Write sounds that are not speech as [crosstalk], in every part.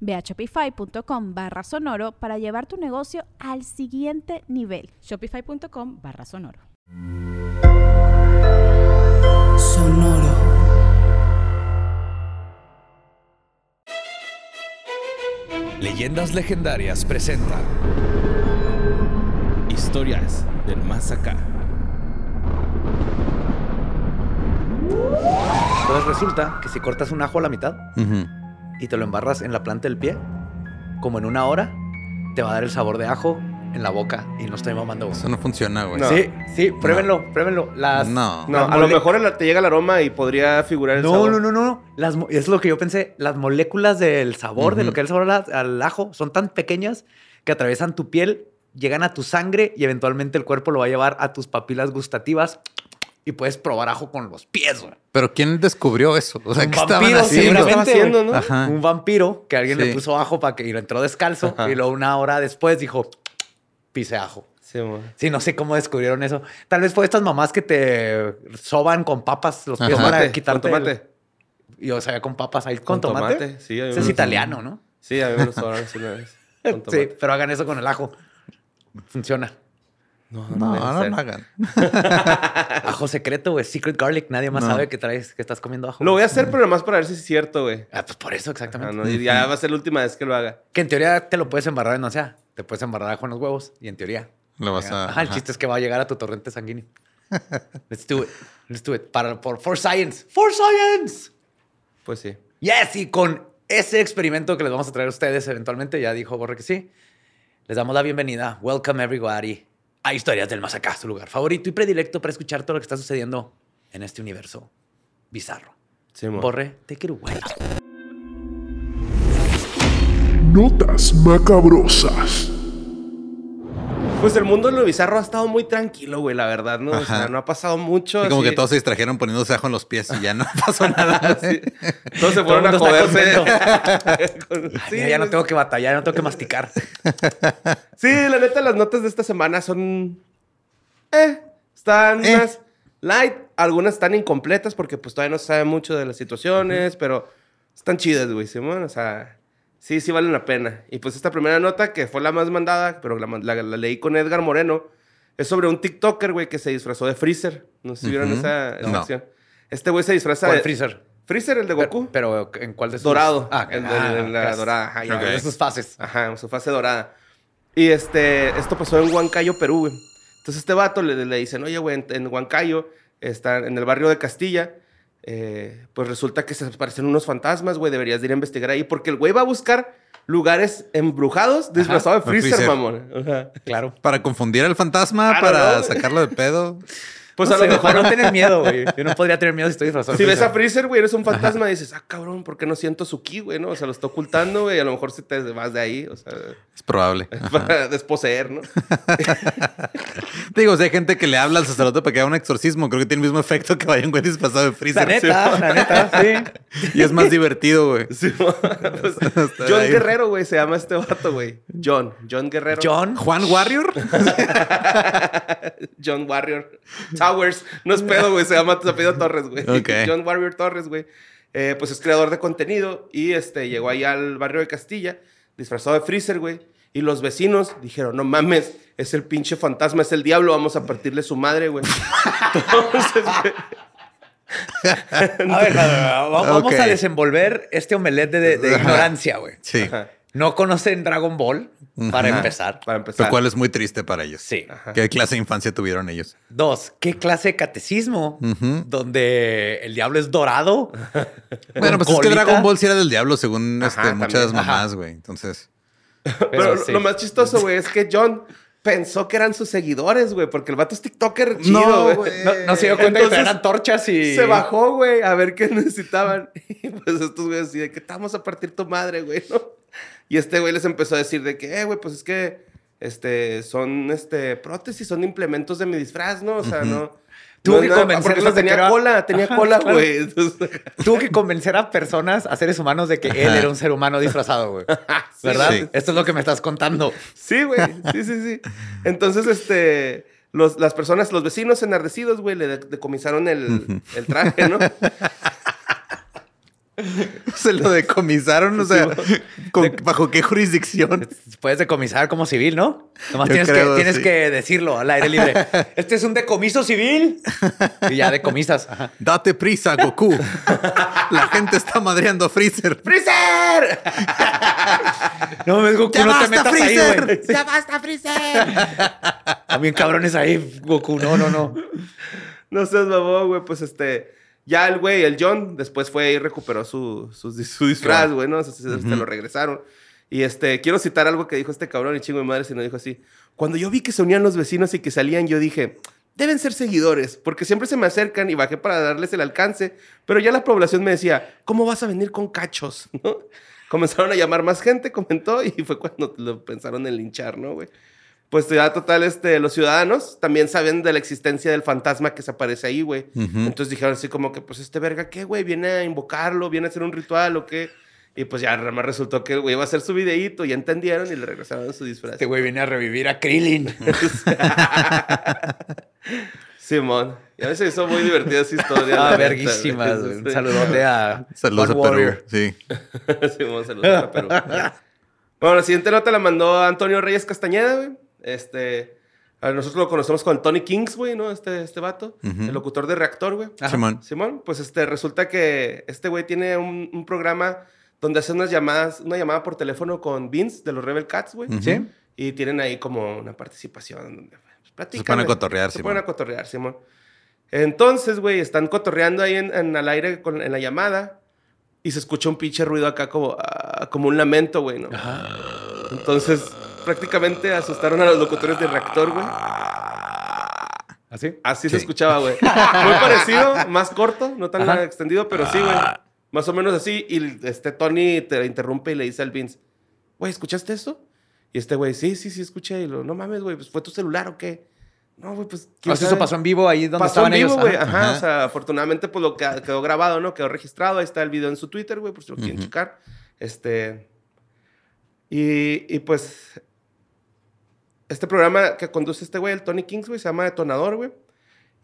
Ve a shopify.com barra sonoro para llevar tu negocio al siguiente nivel. Shopify.com barra sonoro. Sonoro. Leyendas Legendarias presenta Historias del más acá. Entonces resulta que si cortas un ajo a la mitad y te lo embarras en la planta del pie, como en una hora, te va a dar el sabor de ajo en la boca y no estoy mamando. güey. Eso no funciona, güey. No. Sí, sí, pruébenlo, pruébenlo. Las, No. No, las a lo mejor el- te llega el aroma y podría figurar el No, sabor. no, no, no. Las, mo- es lo que yo pensé. Las moléculas del sabor, de lo que es el sabor al, al ajo, son tan pequeñas que atraviesan tu piel, llegan a tu sangre y eventualmente el cuerpo lo va a llevar a tus papilas gustativas y puedes probar ajo con los pies, güey. Pero ¿quién descubrió eso? O sea, Un ¿qué vampiro, Sí, haciendo? estaba haciendo, ¿no? Ajá. Un vampiro que alguien le Sí. puso ajo para que y lo entró descalzo Ajá. y luego una hora después dijo, pise ajo. Sí. Sí, no sé cómo descubrieron eso. Tal vez fue estas mamás que te soban con papas los pies Ajá. para Tomate, quitarte. con el- tomate. Y o sea, con papas ahí. ¿Con, tomate? Sí, a mí Ese es italiano, ¿no? Sí, a mí me lo una vez. Con [laughs] Sí, tomate. pero hagan eso con el ajo. Funciona. No, No, no lo hagan. [laughs] Ajo secreto, güey. Secret garlic. Nadie más No. sabe que traes, que estás comiendo ajo. Lo voy a hacer, pero nomás para ver si es cierto, güey. Ah, pues por eso, Ah, exactamente. no, y ya va a ser la última vez que lo haga. Que en teoría te lo puedes embarrar en, o sea, te puedes embarrar ajo en los huevos. Y en teoría. Lo vas a. Ajá, el ajá. chiste es que va a llegar a tu torrente sanguíneo. [laughs] Let's do it. Let's do it. Para, por, for science. For science. Pues sí. Yes, y con ese experimento que les vamos a traer a ustedes eventualmente, ya dijo Borre que sí, les damos la bienvenida. Welcome everybody a Historias del Más Acá, su lugar favorito y predilecto para escuchar todo lo que está sucediendo en este universo bizarro. Sí, mo. Borre, it away. Notas macabrosas. Pues el mundo de lo bizarro ha estado muy tranquilo, güey, la verdad, ¿no? O sea, no ha pasado mucho. Y como que todos se distrajeron poniéndose ajo en los pies y ya no [laughs] pasó nada. Sí. Todos se fueron a Todo joderse. [laughs] Ay, ya no tengo que batallar, ya no tengo que masticar. [laughs] Sí, la neta, las notas de esta semana son. Eh, están Eh. unas light. Algunas están incompletas porque, pues, todavía no se sabe mucho de las situaciones, pero están chidas, güey, Simón. O sea, sí, sí valen la pena. Y pues, esta primera nota, que fue la más mandada, pero la, la- la leí con Edgar Moreno, es sobre un TikToker, güey, que se disfrazó de Freezer. No sé si vieron esa, esa No. acción. Este güey se disfraza ¿Cuál de. freezer? Freezer, el de Goku. Pero, pero, ¿en cuál de sus? dorado. Ah, en, ah, en- en la gracias. dorada. Ajá, ya Ok. ves. De sus fases. Ajá, en su fase dorada. Y este, esto pasó en Huancayo, Perú, güey. Entonces este vato le, le dicen, oye, güey, en, en Huancayo, está en el barrio de Castilla, eh, pues resulta que se aparecen unos fantasmas, güey, deberías de ir a investigar ahí, porque el güey va a buscar lugares embrujados disfrazado de de freezer, freezer. mamón. Ajá. Claro. Para confundir al fantasma, Ah, para no. sacarlo de pedo. [laughs] Pues no a sé, lo mejor... no tener miedo, güey. [laughs] Yo no podría tener miedo si estoy disfrazado. Si ves a freezer. Güey, eres un fantasma y dices, ah, cabrón, ¿por qué no siento su ki, güey? ¿no? O sea, lo está ocultando, güey. A lo mejor si te vas de ahí, o sea, Es probable. Para desposeer, ¿no? [laughs] Digo, si hay gente que le habla al sacerdote para que haga un exorcismo, creo que tiene el mismo efecto que vaya un güey disfrazado de La freezer. neta, la neta, [laughs] sí. Y es más divertido, güey. Sí, pues, John ahí. Guerrero, güey, se llama este vato, güey. John. John Guerrero. John. ¿Juan Warrior? John Warrior. No es pedo, güey. Se llama se apellido Torres, güey. [laughs] John Warrior Torres, güey. Eh, pues es creador de contenido y este, llegó ahí al barrio de Castilla, disfrazado de Freezer, güey. Y los vecinos dijeron, no mames, es el pinche fantasma, es el diablo, vamos a partirle su madre, güey. [laughs] Entonces, güey, A ver, a ver, a ver, vamos a desenvolver este omelette de, de ignorancia, güey. Sí. ajá. No conocen Dragon Ball, para Ajá. empezar. Para empezar. Lo cual es muy triste para ellos. Sí. ¿Qué clase de infancia tuvieron ellos? Dos, ¿qué clase de catecismo? Donde el diablo es dorado. [laughs] Bueno, pues es que. Dragon Ball sí era del diablo, según Ajá, este, muchas mamás, güey. Entonces, Pero sí. lo más chistoso, güey, es que John pensó que eran sus seguidores, güey, porque el vato es TikToker chido, No, güey. No, no se dio cuenta que Entonces, traían antorchas y. Se bajó, güey, a ver qué [laughs] necesitaban. Y pues estos güeyes así de que te vamos a partir tu madre, güey, ¿no? Y este güey les empezó a decir de que, eh, güey, pues es que este, son este, prótesis, son implementos de mi disfraz, ¿no? O sea, no. Tuvo no que de que tenía era- cola, tenía Ajá, cola, güey. Entonces, [laughs] Tuvo que convencer a personas, a seres humanos, de que él era un ser humano disfrazado, güey. [laughs] ¿Verdad? Sí. Esto es lo que me estás contando. Sí, güey. Sí, sí, sí. Entonces, este. Los, las personas, los vecinos enardecidos, güey, le de- decomisaron el, el traje, ¿no? [laughs] [laughs] se lo decomisaron, o sea, [laughs] ¿con- ¿bajo qué jurisdicción? Puedes decomisar como civil, ¿no? Nomás Yo tienes, creo, que, tienes sí. que decirlo al aire libre. [laughs] Este es un decomiso civil. Y ya decomisas. Ajá. Date prisa, Goku. La gente está madreando a Freezer. ¡Freezer! No me Goku, ¡Ya no te metas ahí, Freezer! güey. ¡Ya basta, Freezer! También cabrones ahí, Goku. No, no, no. No seas babón, güey. Pues este. Ya el güey, el John, después fue y recuperó su, su, su disfraz, güey, ¿no? Se, se- se lo regresaron. Y este, quiero citar algo que dijo este cabrón y chingo de madre, si no dijo así. Cuando yo vi que se unían los vecinos y que salían, yo dije, deben ser seguidores, porque siempre se me acercan y bajé para darles el alcance, pero ya la población me decía, ¿cómo vas a venir con cachos? ¿No? Comenzaron a llamar más gente, comentó, y fue cuando lo pensaron en linchar, ¿no, güey? Pues ya total, este, los ciudadanos también saben de la existencia del fantasma que se aparece ahí, güey. Entonces dijeron así como que, pues, este verga, ¿qué, güey? ¿Viene a invocarlo? ¿Viene a hacer un ritual o qué? Y pues ya nada más resultó que el güey iba a hacer su videíto, ya entendieron y le regresaron su disfraz. Este güey viene a revivir a Krillin. [laughs] Simón. Y a veces hizo muy divertida esa historia. Ah, verguísimas. Un saludote a Saludos a Perú. Sí. [laughs] Simón, saludos a Perú. [laughs] Bueno, la siguiente nota la mandó Antonio Reyes Castañeda, güey. Este, a nosotros lo conocemos con Tony Kings, güey, ¿no? Este, este vato, el locutor de Reactor, güey. Simón. Simón, pues este, resulta que este güey tiene un, un programa donde hace unas llamadas, una llamada por teléfono con Vince de los Rebel Cats, güey. ¿Sí? Y tienen ahí como una participación donde pues, platican. Se ponen a cotorrear, Se Simón. ponen a cotorrear, Simón. Entonces, güey, están cotorreando ahí en, en al aire con, en la llamada y se escucha un pinche ruido acá como, ah, como un lamento, güey, ¿no? Entonces, prácticamente asustaron a los locutores de reactor, güey. ¿Así? Así Sí. se escuchaba, güey. [laughs] Muy parecido, más corto, no tan Ajá. extendido, pero sí, güey. Más o menos así. Y este Tony te interrumpe y le dice al Vince, güey, ¿escuchaste eso? Y este güey, sí, sí, sí, escuché. Y lo, no mames, güey, pues fue tu celular o qué. No, güey, pues. ¿quién O sea, eso sabe?". pasó en vivo ahí donde Pasó estaban en vivo, güey. Ajá. Ajá. Ajá. O sea, afortunadamente, pues lo que quedó grabado, ¿no? Quedó registrado. Ahí está el video en su Twitter, güey, por si lo quieren Ujú. checar. Este. Y, y pues. Este programa que conduce este güey, el Tony Kings, güey, se llama Detonador, güey.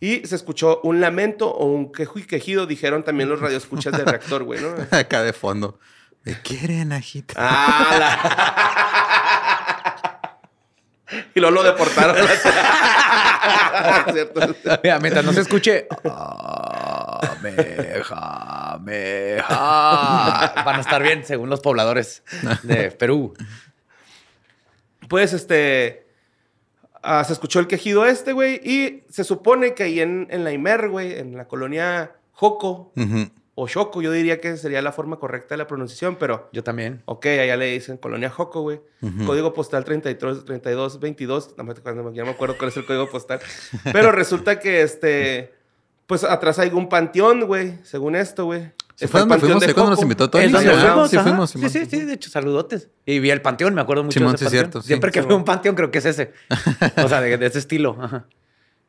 Y se escuchó un lamento o un quejo y quejido, dijeron también los radioescuchas del reactor, güey, ¿no? [laughs] Acá de fondo. Me quieren agitar. ¡Ah! la- y luego lo deportaron. [laughs] [laughs] ¿Cierto? Mira, mientras no se escuche. "Ah, meja, meja", Van a estar bien, según los pobladores de Perú. Pues este. Ah, se escuchó el quejido este, güey. Y se supone que ahí en, en la Imer, güey, en la colonia Joco o Choco, yo diría que sería la forma correcta de la pronunciación, pero. Yo también. Ok, allá le dicen colonia Joco, güey. Ujú. Código postal 33, 32, 22. No me, ya me acuerdo cuál es el código postal. Pero resulta que este. Pues atrás hay un panteón, güey. Según esto, güey. ¿Se fue el donde panteón fuimos de ahí cuando nos invitó Tony? ¿Es donde Sí, fuimos? sí fuimos, Sí, sí, sí, de hecho, saludotes. Y vi el panteón, me acuerdo mucho Simón, de ese sí, panteón. cierto, sí. Siempre que veo un panteón creo que es ese. O sea, de, de ese estilo. Ajá.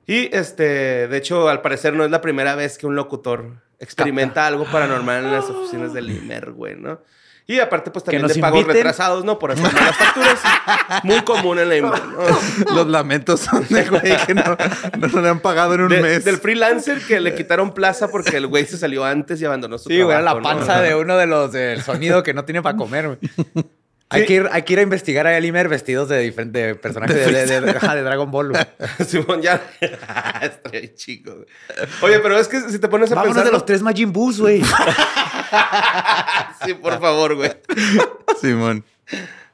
Y este, de hecho, al parecer no es la primera vez que un locutor experimenta algo paranormal en las oficinas del [gasps] IMER, güey, ¿no? Y aparte, pues también de pagos inviten. retrasados, ¿no? Por hacer malas facturas. [laughs] Muy común en la ¿no? Los lamentos son de güey que no, no le han pagado en un De- mes. Del freelancer que le quitaron plaza porque el güey se salió antes y abandonó su Sí, güey, era trabajo. la ¿no? panza de uno de los del sonido que no tiene para comer, güey. Hay, que ir, hay que ir a investigar a Elimer vestidos de diferentes personajes de, de- de- Dragon Ball. [laughs] Simón, ya. [laughs] Estoy chico, güey. Oye, pero es que si te pones a Vámonos pensar... de los tres Majin Boos, güey. [laughs] Sí, por favor, güey. Simón.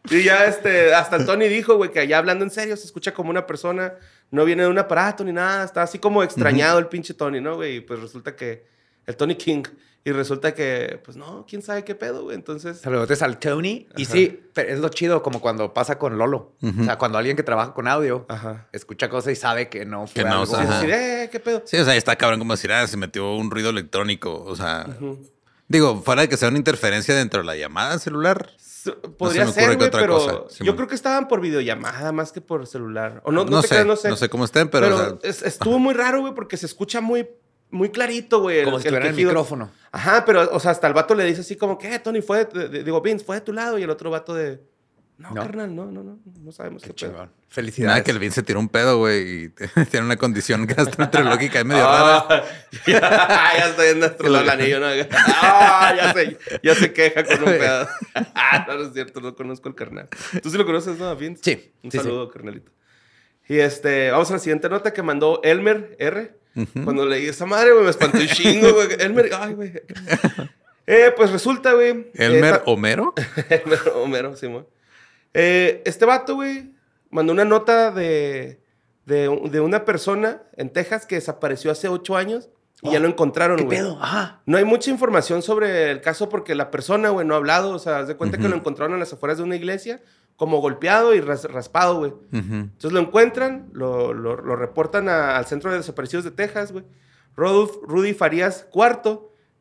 Y ya este, hasta el Tony dijo, güey, que allá hablando en serio se escucha como una persona, no viene de un aparato ni nada, está así como extrañado el pinche Tony, ¿no, güey? Y pues resulta que, el Tony King, y resulta que, pues no, quién sabe qué pedo, güey. Entonces, Saludos al Tony. Y sí, pero es lo chido como cuando pasa con Lolo. O sea, cuando alguien que trabaja con audio ajá. escucha cosas y sabe que no fue Que no, algo- o decir, eh, qué pedo. Sí, o sea, está cabrón como decir, ah, se metió un ruido electrónico. O sea, digo, fuera de que sea una interferencia dentro de la llamada celular. Podría me ser, que güey, otra pero cosa, yo creo que estaban por videollamada más que por celular. O no, no, No, te sé, creas, no sé. no sé cómo estén, pero, Pero, o sea, es- estuvo muy raro, güey, porque se escucha muy, muy clarito, güey. el- Como si el estuviera en el micrófono. Ajá, pero, o sea, hasta el vato le dice así como, ¿qué, Tony? Fue, de- de- digo, Vince, fue de tu lado. Y el otro vato de, no, No. carnal, no, no, no, no sabemos qué, Qué pedo. chingón. nada Felicidades. que el Vin se tiró un pedo, güey, y [laughs] tiene una condición gastroenterológica y medio [laughs] rara. Ah, [laughs] ya, ya estoy en nuestro lado del anillo, ¿no? Ah, ya se, ya se queja con un pedo. Ah, no, no es cierto, no conozco al carnal. ¿Tú sí lo conoces, no, Vince? Sí, Un sí, sí. saludo, carnalito. Y este, vamos a la siguiente nota que mandó Elmer R. Cuando leí esa madre, güey, me espantó un chingo, güey. [laughs] Elmer, ay, güey. Eh, pues resulta, güey. eh, Elmer ta- Homero. [laughs] Elmer Homero, Simón. Eh, este vato, güey, mandó una nota de, de, de una persona en Texas que desapareció hace ocho años y ya lo encontraron, ¿Qué güey. pedo? Ajá. No hay mucha información sobre el caso porque la persona, güey, no ha hablado. O sea, haz de cuenta que lo encontraron en las afueras de una iglesia, como golpeado y ras- raspado, güey. Entonces lo encuentran, lo, lo- lo reportan a- al Centro de Desaparecidos de Texas, güey. Rodolf Rudy Farías IV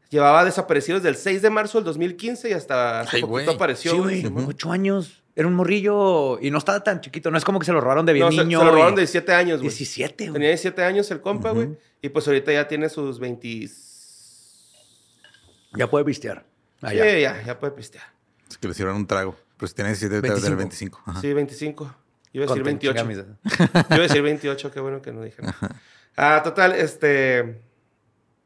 llevaba desaparecido desde el 6 de marzo del 2015 y hasta hace Ay, poquito güey. apareció, Sí, güey. Ocho años. Era un morrillo y no estaba tan chiquito. No es como que se lo robaron de bien No, se, niño. se lo robaron de 17 años, güey. 17, güey. Tenía 17 años el compa, güey. Y pues ahorita ya tiene sus 20... Ya puede pistear. Sí, Allá. ya, ya puede pistear. Es que le hicieron un trago. Pero si tiene 17, debe tener 25. Ajá. Sí, 25. [laughs] Iba a decir Content, 28. chinga Yo iba a decir 28, qué bueno que no dije. Ah, total, este...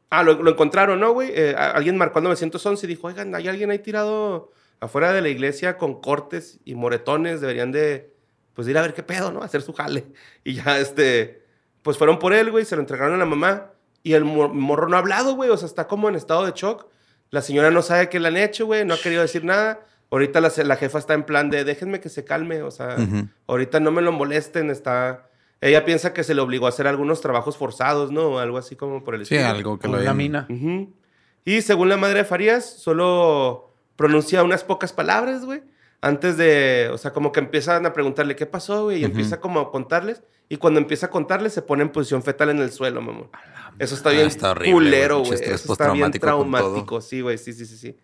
Ah, lo, lo encontraron, ¿no, güey? Eh, alguien marcó al 911 y dijo, oigan, hay alguien ahí tirado afuera de la iglesia con cortes y moretones. Deberían de, pues, ir a ver qué pedo, ¿no? Hacer su jale. Y ya, este... Pues fueron por él, güey, se lo entregaron a la mamá. Y el mor- morro no ha hablado, güey. O sea, está como en estado de shock. La señora no sabe qué le han hecho, güey. No ha querido decir nada. Ahorita la, la jefa está en plan de, déjenme que se calme. O sea, Ujú. ahorita no me lo molesten. Está... Ella piensa que se le obligó a hacer algunos trabajos forzados, ¿no? O algo así como por el Sí, estilo. algo que lo hayan- mina. Ujú. Y según la madre de Farías, solo pronuncia unas pocas palabras, güey. Antes de, o sea, como que empiezan a preguntarle qué pasó, güey, y Ujú. empieza como a contarles. Y cuando empieza a contarles, se pone en posición fetal en el suelo, mamón. Eso está Ah, bien está horrible, culero, güey, Eso está bien postraumático con todo. traumático, sí, güey, sí, sí, sí, sí.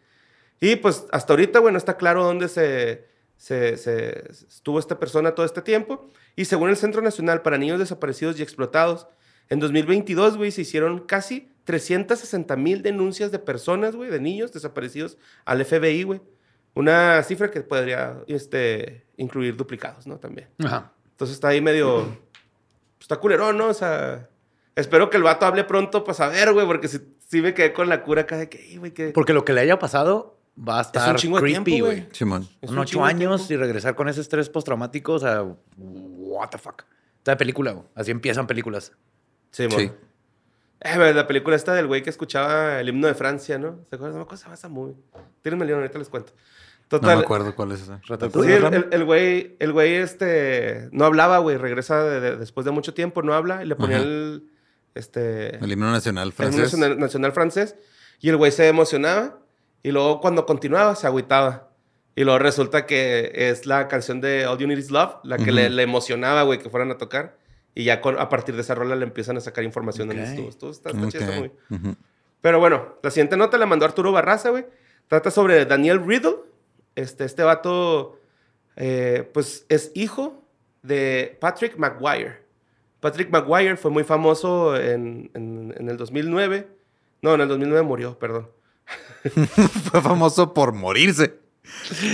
Y pues hasta ahorita, bueno, está claro dónde se, se, se- estuvo esta persona todo este tiempo. Y según el Centro Nacional para Niños Desaparecidos y Explotados, en 2022, güey, se hicieron casi 360 mil denuncias de personas, güey, de niños desaparecidos al FBI, güey. Una cifra que podría este, incluir duplicados, ¿no? También. Ajá. Entonces está ahí medio... pues, está culerón, ¿no? O sea... Espero que el vato hable pronto para saber, güey, porque si, si me quedé con la cura acá de que, "Ey, güey, que... Porque lo que le haya pasado va a Es estar un chingo de creepy, güey. Simón. Es Son un ocho años y regresar con ese estrés postraumático, o sea, what the fuck. Está de película, güey. Así empiezan películas. Sí. Sí. Eh, güey, la película esta del güey que escuchaba el himno de Francia, ¿no? ¿Se acuerdan? No me acuerdo, esa movie. Tírenme el león, ahorita les cuento. No Total. me acuerdo cuál es esa. Sí, el, güey, el güey este, no hablaba, güey. Regresa de- de- después de mucho tiempo, no habla. Y le ponía Ajá. el, este, El himno nacional el himno francés. nacional, nacional francés. Y el güey se emocionaba. Y luego cuando continuaba, se agüitaba. Y luego resulta que es la canción de All You Need Is Love, la que Ujú. le, le emocionaba, güey, que fueran a tocar. Y ya con- a partir de esa rola le empiezan a sacar información Ok. en estuvo. Estuvo- Está, está chido, está Ok. muy- Ujú. pero bueno, la siguiente nota la mandó Arturo Barraza, güey. Trata sobre Daniel Riddle. Este, este vato, eh, pues, es hijo de Patrick Maguire. Patrick Maguire fue muy famoso en, en- en el 2009. No, en el 2009 murió, perdón. [laughs] Fue famoso por morirse.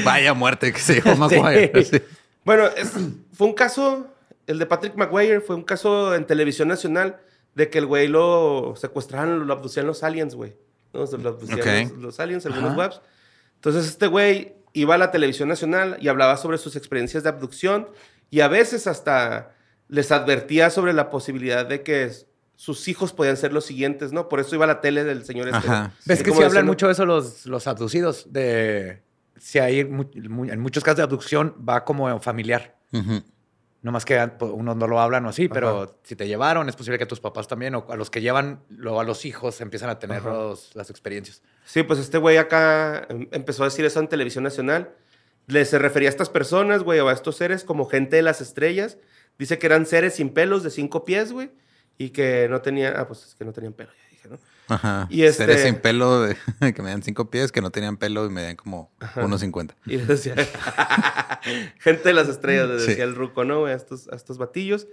Vaya muerte que se llevó [laughs] Maguire. Sí. Sí. Bueno, es- fue un caso, el de Patrick Maguire fue un caso en televisión nacional de que el güey lo secuestraron, lo abducían los aliens, güey. ¿no? Lo abducían los, los aliens, algunos Ajá. webs. Entonces este güey iba a la televisión nacional y hablaba sobre sus experiencias de abducción y a veces hasta les advertía sobre la posibilidad de que sus hijos podían ser los siguientes, ¿no? Por eso iba a la tele del señor este. Ajá. ¿Ves que sí hablan mucho de eso los, los abducidos? De si hay en muchos casos de abducción va como familiar. Ujú. No más que unos no lo hablan o así, pero si te llevaron, es posible que tus papás también, o a los que llevan luego a los hijos empiezan a tener Ajá. los- las experiencias. Sí, pues este güey acá em, empezó a decir eso en televisión nacional. Le se refería a estas personas, güey, o a estos seres como gente de las estrellas. Dice que eran seres sin pelos de cinco pies, güey. Y que no tenían... Ah, pues es que no tenían pelo, ya dije, ¿no? Ajá. Y este- Seres sin pelo de- [laughs] que medían cinco pies, que no tenían pelo y medían como 1.50. Y le decía... [laughs] gente de las estrellas, le Sí. decía el ruco, ¿no? A estos, a estos batillos.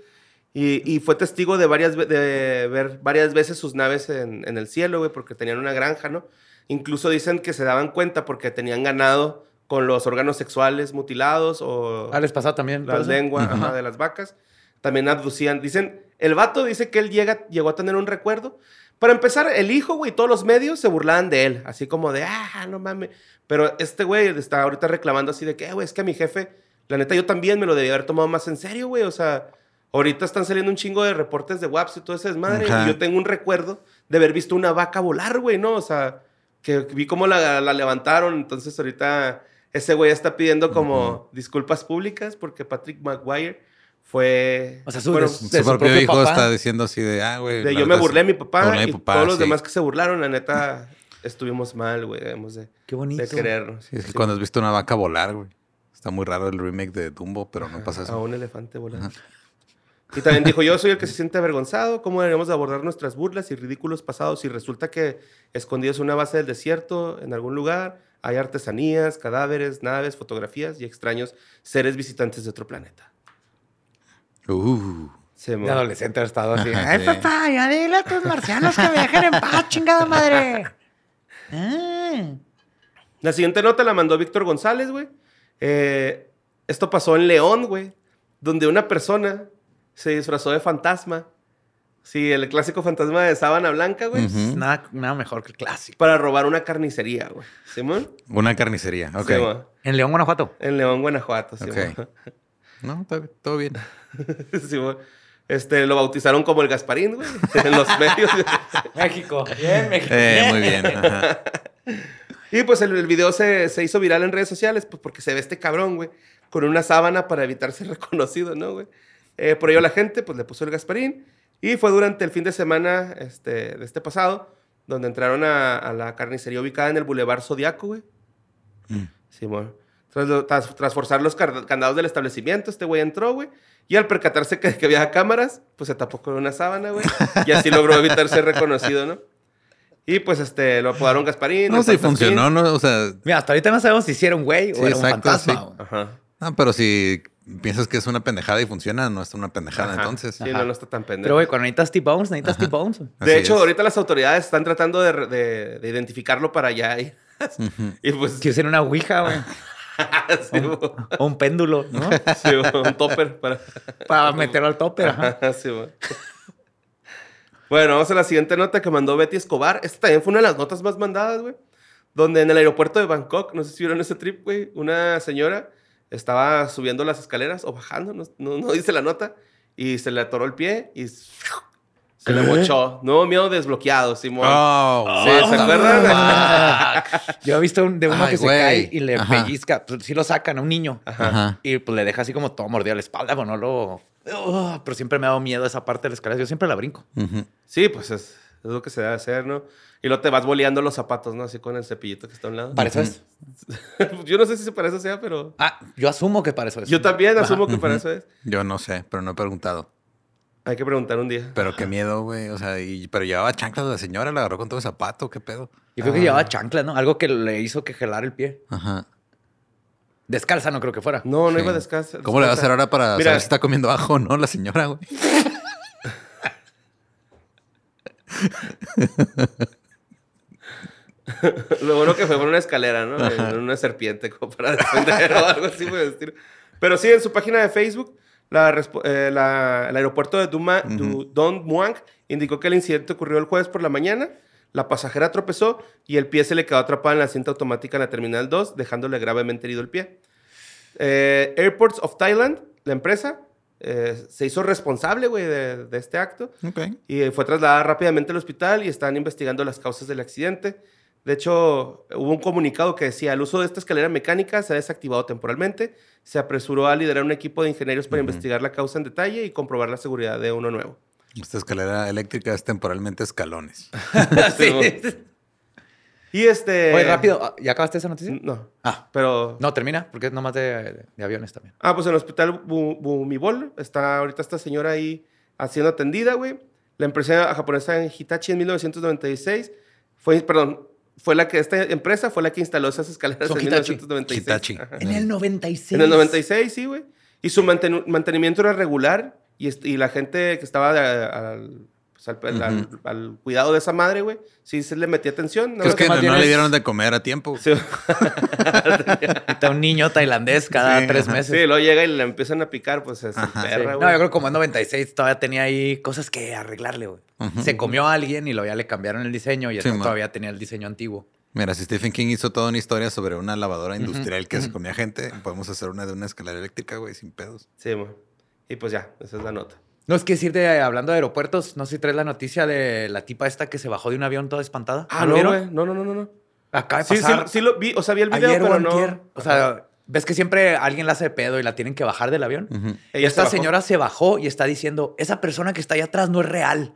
Y, y fue testigo de, varias, de ver varias veces sus naves en, en el cielo, güey, porque tenían una granja, ¿no? Incluso dicen que se daban cuenta porque tenían ganado con los órganos sexuales mutilados o Ah, les pasaba también. las pues, lenguas ajá, de las vacas. También abducían. Dicen, el vato dice que él llega, llegó a tener un recuerdo. Para empezar, el hijo, güey, todos los medios se burlaban de él. Así como de, ah, no mames. Pero este güey está ahorita reclamando así de que, "Eh, güey, es que a mi jefe, la neta, yo también me lo debía haber tomado más en serio, güey. O sea, ahorita están saliendo un chingo de reportes de WAPS y todo ese desmadre. Ajá. Y yo tengo un recuerdo de haber visto una vaca volar, güey, ¿no? O sea, que vi cómo la, la levantaron. Entonces, ahorita ese güey está pidiendo como disculpas públicas porque Patrick Maguire fue. O sea, su- bueno, de su- Su, de su propio, propio hijo papá. está diciendo así de, ah, güey. de yo me burlé de sí. mi papá burlé y mi papá, todos los demás que se burlaron, la neta, estuvimos mal, güey. Debemos de, Qué bonito. de querernos. Sí, es que Sí. cuando has visto una vaca volar, güey. Está muy raro el remake de Dumbo, pero no pasa A eso. un elefante volando. Y también dijo, yo soy el que se siente avergonzado, ¿cómo deberíamos de abordar nuestras burlas y ridículos pasados si resulta que escondidos en una base del desierto, en algún lugar, hay artesanías, cadáveres, naves, fotografías y extraños seres visitantes de otro planeta? Uh. Se De adolescente ha estado así. Ay, sí. papá, ya dile a tus marcianos que viajen en paz, chingada madre. Ah. La siguiente nota la mandó Víctor González, güey. Eh, esto pasó en León, güey, donde una persona se disfrazó de fantasma. Sí, el clásico fantasma de sábana blanca, güey. Nada, nada mejor que el clásico. Para robar una carnicería, güey. ¿Simón? Una carnicería, ok. En León, Guanajuato. En León, Guanajuato, Simón. Ok. No, todo, bien. [laughs] Simón. Este, lo bautizaron como el Gasparín, güey. En los [laughs] medios. México. Bien, México. Eh, muy bien. ajá. Y pues el, el video se, se hizo viral en redes sociales, pues porque se ve este cabrón, güey, con una sábana para evitar ser [laughs] reconocido, ¿no, güey? Eh, por ello la gente, pues le puso el Gasparín. Y fue durante el fin de semana este, de este pasado, donde entraron a, a la carnicería ubicada en el Boulevard Zodiaco, güey. Mm. Simón. Tras, lo- tras- tras forzar los candados del establecimiento, este güey entró, güey. Y al percatarse que, que había cámaras, pues se tapó con una sábana, güey. Y así logró [laughs] evitar ser reconocido, ¿no? Y pues este, lo apodaron Gasparín. No, sí Fantasmín. funcionó, ¿no? O sea, Mira, hasta ahorita no sabemos si hicieron güey o Sí, era un exacto, fantasma. sí. güey. Ajá. no, pero si piensas que es una pendejada y funciona, no es una pendejada Ajá. entonces. Sí, Ajá. no, no está tan pendejo. Pero, güey, cuando necesitas T-Bones, necesitas. T-Bones. de Así hecho, es. ahorita las autoridades están tratando de, de- de identificarlo para allá. Y, y pues... Que usen una ouija, güey. [laughs] [laughs] sí, un péndulo, ¿no? [laughs] sí, un topper para... [laughs] Para meterlo al tope. Ajá. Sí, bo. bueno, vamos a la siguiente nota que mandó Betty Escobar. Esta también fue una de las notas más mandadas, güey. Donde en el aeropuerto de Bangkok, no sé si vieron ese trip, güey, una señora estaba subiendo las escaleras o bajando, no, no- no dice la nota, y se le atoró el pie y se le mochó. Nuevo miedo desbloqueado, Simón. Oh, Sí, what ¿se acuerdan? Yo he visto un- de uno Ay, que se cae y le Ajá. pellizca. Pues, sí lo sacan a un niño. Ajá. Y pues le deja así como todo mordido a la espalda, pero no lo... Ugh, pero siempre me ha dado miedo esa parte de la escalera. Yo siempre la brinco. Sí, pues es, es lo que se debe hacer, ¿no? Y luego te vas boleando los zapatos, ¿no? Así con el cepillito que está a un lado. Para eso es. [laughs] Yo no sé si para eso sea, pero... Ah, yo asumo que para eso es. Yo también asumo que para eso es. Yo no sé, pero no he preguntado. Hay que preguntar un día. Pero qué miedo, güey. O sea, y, pero llevaba chanclas la señora, la agarró con todo el zapato, qué pedo. Yo creo que llevaba chanclas, ¿no? Algo que le hizo que gelar el pie. Ajá. Descalza no creo que fuera. No, no Sí. iba a descansar. ¿Cómo le va a hacer ahora para Mira. saber si está comiendo ajo o no la señora, güey? [laughs] Lo bueno que fue por una escalera, ¿no? Una serpiente, como para defender o algo así por el estilo. Pero sí, en su página de Facebook, la eh, la- el aeropuerto de Duma, Du- Don Muang indicó que el incidente ocurrió el jueves por la mañana. La pasajera tropezó y el pie se le quedó atrapado en la cinta automática en la Terminal 2, dejándole gravemente herido el pie. Eh, Airports of Thailand, la empresa, eh, se hizo responsable, güey, de, de este acto. Ok. Y fue trasladada rápidamente al hospital y están investigando las causas del accidente. De hecho, hubo un comunicado que decía, el uso de esta escalera mecánica se ha desactivado temporalmente. Se apresuró a liderar un equipo de ingenieros para investigar la causa en detalle y comprobar la seguridad de uno nuevo. Esta escalera eléctrica es temporalmente escalones. [laughs] Sí. Y este... Oye, rápido. ah, ¿Ya acabaste esa noticia? No. Ah, Pero... no, termina, porque es nomás de, de aviones también. Ah, pues en el hospital Bu- Bumibol está ahorita esta señora ahí siendo atendida, güey. La empresa japonesa en Hitachi en 1996 fue, perdón, fue la que, esta empresa fue la que instaló esas escaleras Son en Hitachi. 1996. Hitachi. En el 96. En el 96, sí, güey. Y su manten- mantenimiento era regular y, y la gente que estaba de- al, pues, al- cuidado de esa madre, güey, sí se le metía atención. Es que no, no le dieron de comer a tiempo. Sí, [laughs] Está un niño tailandés cada Sí, tres meses. sí, luego llega y le empiezan a picar, pues es Ajá. Sí. perra, No, güey. yo creo que como en 96 todavía tenía ahí cosas que arreglarle, güey. Se comió a alguien y luego ya le cambiaron el diseño y todavía tenía el diseño antiguo. Mira, si Stephen King hizo toda una historia sobre una lavadora industrial que se comía gente, podemos hacer una de una escalera eléctrica, güey, sin pedos. Sí, mo. Y pues ya, esa es la nota. No, es que decir de hablando de aeropuertos, no sé si traes la noticia de la tipa esta que se bajó de un avión toda espantada. Ah, ¿lo no, güey. No, no, no, no, no. Acaba de Sí, sí, pasar. sí lo vi, o sea, vi el video, Ayer pero no. O sea, ves que siempre alguien la hace de pedo y la tienen que bajar del avión. Ujú. Ella Esta se señora se bajó y está diciendo, esa persona que está allá atrás no es real.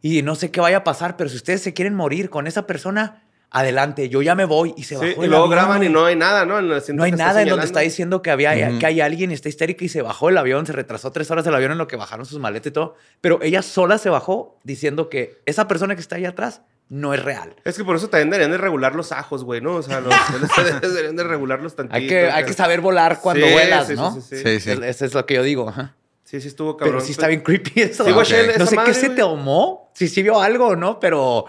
Y no sé qué vaya a pasar, pero si ustedes se quieren morir con esa persona, adelante, yo ya me voy y se Sí, bajó. y luego avión. graban y no hay nada, ¿no? El No hay nada en donde está diciendo que, había, que hay alguien y está histérica y se bajó del avión, se retrasó tres horas del avión en lo que bajaron sus maletas y todo. Pero ella sola se bajó diciendo que esa persona que está ahí atrás no es real. Es que por eso también deberían de regular los ajos, güey, ¿no? O sea, los, [laughs] deberían de regularlos tantito. Hay que, hay que saber volar cuando Sí, vuelas, sí, ¿no? sí, sí, sí. Sí, sí. Es- Eso es lo que yo digo. Sí, sí estuvo cabrón. Pero sí está bien creepy eso. Sí, ¿no? sé madre, qué se te tomó, si sí vio algo o no, pero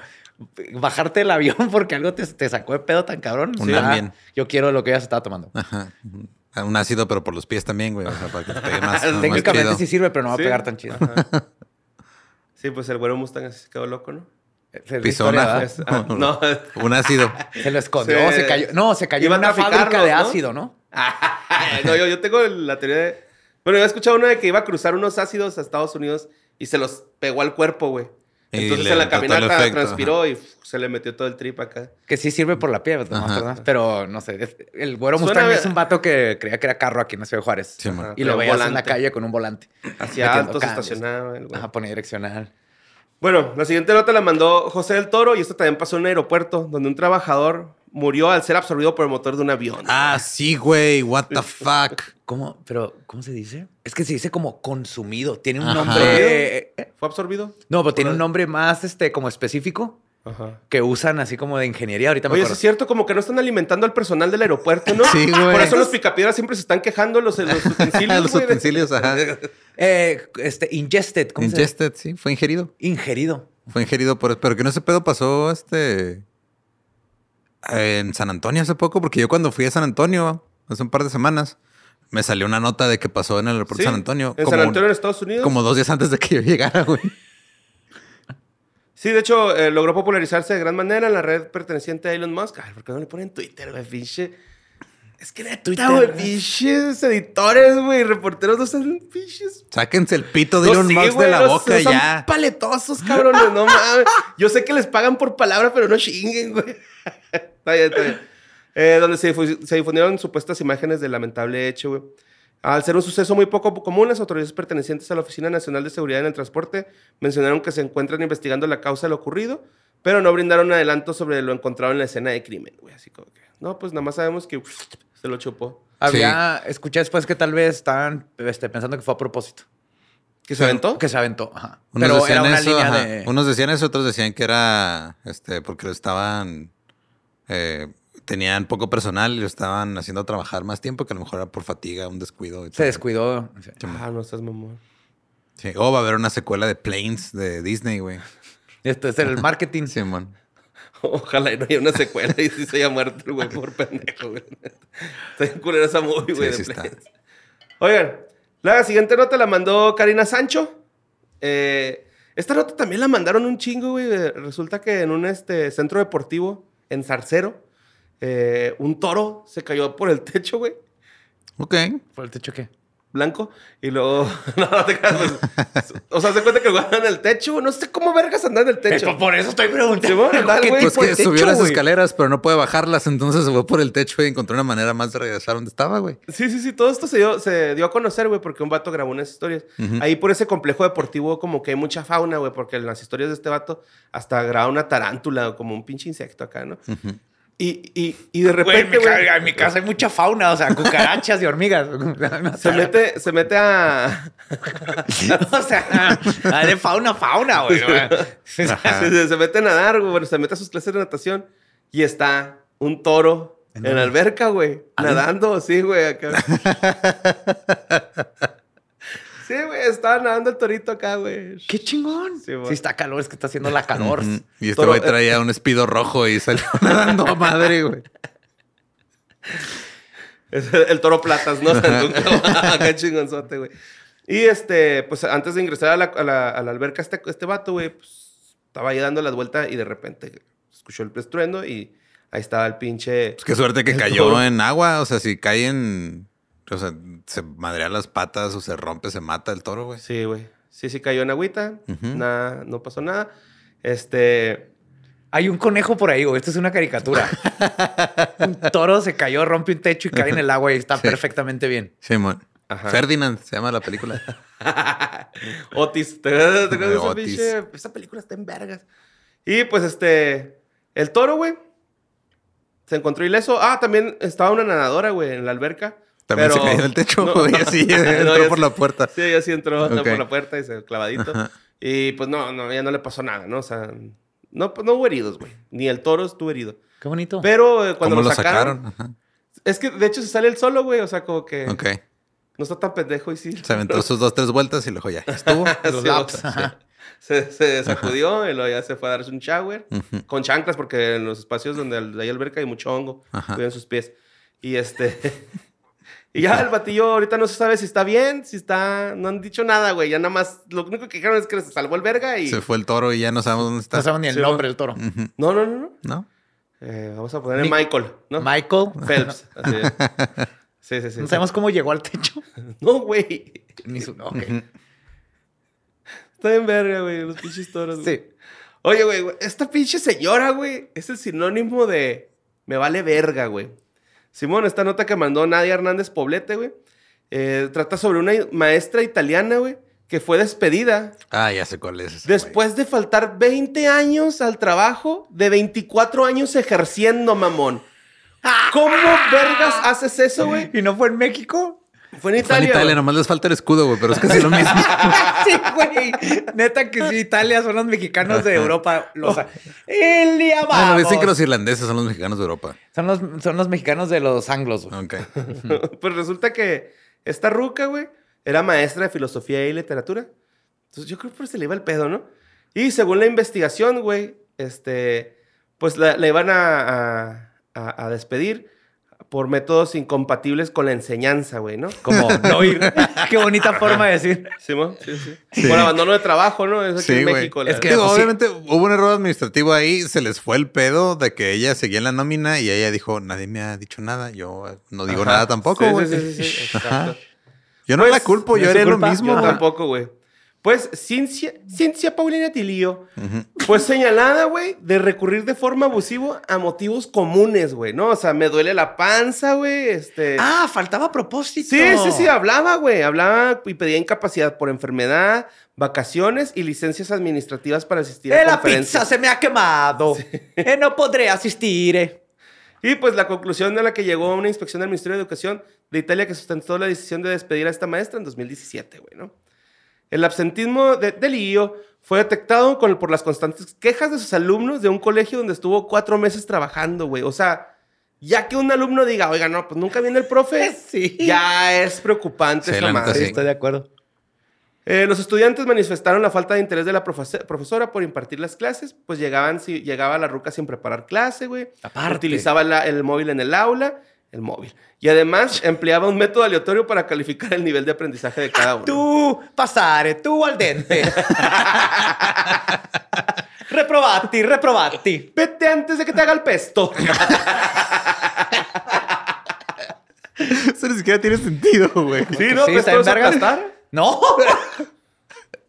bajarte del avión [laughs] porque algo te, te sacó de pedo tan cabrón. Un Sí, ah, ambien. Yo quiero lo que ella se estaba tomando. Ajá. Un ácido, pero por los pies también, güey. O sea, para que te pegue más. [laughs] Técnicamente sí sirve, pero no va Sí. a pegar tan chido. Ajá. Sí, pues el güero Mustang se quedó loco, ¿no? La Pisona. ah, [laughs] no. Un ácido. Se lo escondió, Sí. se cayó. No, se cayó en una fábrica de ¿no? ácido, ¿no? no, yo, yo tengo la teoría de... Bueno, yo he escuchado una de que iba a cruzar unos ácidos a Estados Unidos y se los pegó al cuerpo, güey. Entonces en la caminata transpiró y se le metió todo el trip acá. Que sí sirve por la piel, pero no sé. El güero Suena Mustang es un vato que creía que era carro aquí en la Ciudad de Juárez. Y lo veías en la calle con un volante. Hacia altos estacionaba. Ajá, ponía direccional. Bueno, la siguiente nota la mandó José del Toro y esto también pasó en un aeropuerto donde un trabajador murió al ser absorbido por el motor de un avión. Ah, sí, güey. What the [laughs] fuck. ¿Cómo? Pero, ¿cómo se dice? Es que se dice como consumido. Tiene un Ajá. nombre. eh, ¿Fue absorbido? No, pero tiene un nombre más este, como específico Ajá. que usan así como de ingeniería. Ahorita me Oye, acuerdo. es cierto, como que no están alimentando al personal del aeropuerto, ¿no? [laughs] Sí, güey. Por eso los picapiedras siempre se están quejando los, los [laughs] utensilios. Los güey, de- utensilios, ajá. Eh, este, ingested. ¿cómo se Ingested, sí. Fue ingerido. Ingerido. Fue ingerido por... Pero que no ese pedo pasó, este... En San Antonio hace poco, porque yo cuando fui a San Antonio, hace un par de semanas, me salió una nota de que pasó en el aeropuerto Sí, de San Antonio. En como, San Antonio, en Estados Unidos. como dos días antes de que yo llegara, güey. Sí, de hecho, eh, logró popularizarse de gran manera en la red perteneciente a Elon Musk. Ay, ¿por qué no le ponen Twitter, güey? Pinche. Es que de Twitter, güey, pinches editores, güey, reporteros no son pinches. Sáquense el pito de No, Elon sí, Musk de la no- boca no son ya. paletosos, cabrones, no mames. Yo sé que les pagan por palabra, pero no chinguen, güey. Está bien, está bien. Eh, donde se, difu- se difundieron supuestas imágenes del lamentable hecho, güey. Al ser un suceso muy poco común, las autoridades pertenecientes a la Oficina Nacional de Seguridad en el Transporte mencionaron que se encuentran investigando la causa de lo ocurrido, pero no brindaron adelanto sobre lo encontrado en la escena de crimen, güey. Así como que, no, pues nada más sabemos que uf, se lo chupó. Había, escuché después que tal vez estaban este, pensando que fue a propósito. ¿Que se aventó? Que se aventó, ajá. Unos Pero decían era una eso, línea ajá. de... Unos decían eso, otros decían que era este porque lo estaban eh, tenían poco personal y lo estaban haciendo trabajar más tiempo, que a lo mejor era por fatiga, un descuido. Se descuidó. Ah, no estás mamón. Sí. O va a haber una secuela de Planes de Disney, güey. Esto es el marketing. [laughs] Simón. Ojalá y no haya una secuela y sí se haya muerto el güey por pendejo, güey. Está bien culera esa movie, güey. Sí, de sí. Oigan, la siguiente nota la mandó Karina Sancho. Eh, esta nota también la mandaron un chingo, güey. Resulta que en un este, centro deportivo en Zarcero, eh, un toro se cayó por el techo, güey. Ok. ¿Por el techo qué? Blanco. Y luego, no, [laughs] no te creas, pues, O sea, se cuenta que el güey anda en el techo. No sé cómo vergas anda en el techo. Por eso estoy preguntando. Simón, anda el ¿Qué güey, tipo Pues que subió techo, las escaleras, pero no puede bajarlas, entonces se fue por el techo y encontró una manera más de regresar donde estaba, güey. Sí, sí, sí. Todo esto se dio, se dio a conocer, güey, porque un vato grabó unas historias. Ahí por ese complejo deportivo como que hay mucha fauna, güey, porque en las historias de este vato hasta graba una tarántula o como un pinche insecto acá, ¿no? Y, y, y de Güey, en repente, mi, güey, en mi casa hay mucha fauna, o sea, cucarachas y hormigas. [laughs] se mete, se mete a... [laughs] o sea, ah, de fauna, fauna, güey. [laughs] se, se- se mete a nadar, güey. Bueno, se mete a sus clases de natación y está un toro en la alberca, güey. Nadando, sí, güey, acá. Sí, güey, estaba nadando el torito acá, güey. Qué chingón. Sí, está calor, es que está haciendo la calor. Y este güey traía un espido rojo y salió [laughs] nadando a madre, güey. Es el, el toro platas, ¿no? [laughs] Acá [laughs] chingonzote, güey. Y este, pues antes de ingresar a la, a la- a la alberca, este, este vato, güey, pues estaba ahí dando las vueltas y de repente escuchó el estruendo y ahí estaba el pinche. Pues qué suerte que cayó toro. en agua. O sea, si cae en. O sea, se madrea las patas o se rompe, se mata el toro, güey. Sí, güey. Sí, sí cayó en agüita. Nada, no pasó nada. Este. Hay un conejo por ahí, güey. Esto es una caricatura. [laughs] un toro se cayó, rompe un techo y cae en el agua y está Sí. perfectamente bien. Simón. Ajá. Ferdinand se llama la película. [laughs] Otis. ¿Te acuerdas de esa pinche? Esa película está en vergas. Y pues este. El toro, güey. Se encontró ileso. Ah, también estaba una nadadora, güey, en la alberca. También pero- se cayó en el techo, No. güey. Así No, entró ya por sí- la puerta. Sí, ella sí entró entró Ok. por la puerta y se clavadito. Ajá. Y pues no, no, ya no le pasó nada, ¿no? O sea, no, no hubo heridos, güey. Ni el toro estuvo herido. Qué bonito. Pero eh, cuando ¿Cómo lo, lo sacaron, sacaron? Ajá. Es que de hecho se sale el solo, güey. O sea, como que Ok. no está tan pendejo y sí. Se aventó sus dos, tres vueltas y luego ya estuvo. [laughs] Sí, Los [laughs] laps. o [laughs] sea, Se, se sacudió y luego ya se fue a darse un shower. Con chanclas, porque en los espacios donde hay alberca hay mucho hongo. Ajá. Cuidan sus pies. Y este. Y ya el batillo ahorita no se sabe si está bien, si está. No han dicho nada, güey. Ya nada más. Lo único que dijeron es que se salvó el verga y. Se fue el toro y ya no sabemos dónde está. No sabemos ni el Sí, nombre del toro. No, no, no, no. ¿No? Eh, vamos a ponerle Ni- Michael, ¿no? Michael. Phelps. así es. [laughs] Sí, sí, sí. No sabemos cómo llegó al techo. [laughs] No, güey. Ni su... Ok. Está en verga, güey. Los pinches toros. güey. Sí. Oye, güey, güey, esta pinche señora, güey, es el sinónimo de me vale verga, güey. Simón, esta nota que mandó Nadia Hernández Poblete, güey, eh, trata sobre una maestra italiana, güey, que fue despedida Ah, ya sé cuál es. ese, güey. después de faltar 20 años al trabajo de 24 años ejerciendo, mamón. ¿Cómo vergas haces eso, güey? ¿Y no fue en México? Fue en Fue en Italia. Italia, nomás les falta el escudo, güey, pero es casi lo mismo. [laughs] sí, güey. Neta que sí, Italia son los mexicanos de Europa. Los... El día Oh. Ah, dicen que los irlandeses son los mexicanos de Europa. son, los, son los mexicanos de los anglos. güey. Ok. [laughs] pues resulta que esta ruca, güey, era maestra de filosofía y literatura. Entonces yo creo que por eso se le iba el pedo, ¿no? Y según la investigación, güey, este, pues la, la iban a, a- a- a despedir por métodos incompatibles con la enseñanza, güey, ¿no? Como no ir. [laughs] Qué bonita forma de decir. ¿Simón? Sí, sí. Por abandono de trabajo, ¿no? Es aquí Sí, en güey. México. la- Es que- Digo, sí. obviamente hubo un error administrativo ahí, se les fue el pedo de que ella seguía en la nómina y ella dijo, nadie me ha dicho nada, yo no digo Ajá. nada tampoco, Sí, güey. Sí, sí, sí, sí, exacto. Yo no Pues, la culpo, no yo su haría lo culpa. mismo. Yo tampoco, güey. Pues Cincia, Cincia Paulina Tilío Ujú. fue señalada, güey, de recurrir de forma abusiva a motivos comunes, güey, ¿no? O sea, me duele la panza, güey, este... Ah, faltaba propósito. Sí, sí, sí, hablaba, güey. Hablaba y pedía incapacidad por enfermedad, vacaciones y licencias administrativas para asistir Eh, a la conferencias. pizza se me ha quemado. [laughs] Eh, no podré asistir. eh. Y pues la conclusión a la que llegó una inspección del Ministerio de Educación de Italia que sustentó la decisión de despedir a esta maestra en 2017, güey, ¿no? El absentismo de, de Lío fue detectado con- por las constantes quejas de sus alumnos de un colegio donde estuvo cuatro meses trabajando, güey. O sea, ya que un alumno diga, oiga, no, pues nunca viene el profe, [laughs] Sí. ya es preocupante Sí, esa madre. sí. Estoy de acuerdo. Eh, los estudiantes manifestaron la falta de interés de la profese- profesora por impartir las clases, pues llegaban, si, llegaba la ruca sin preparar clase, güey. Aparte. Utilizaba la- el móvil en el aula, el móvil. Y además empleaba un método aleatorio para calificar el nivel de aprendizaje de cada uno. Tú, pasare, tú al dente. [laughs] reprobati, reprobati. Vete antes de que te haga el pesto. Se ni siquiera tiene sentido, güey. Sí, no, pues está todo en verga. aplastar. No. [laughs]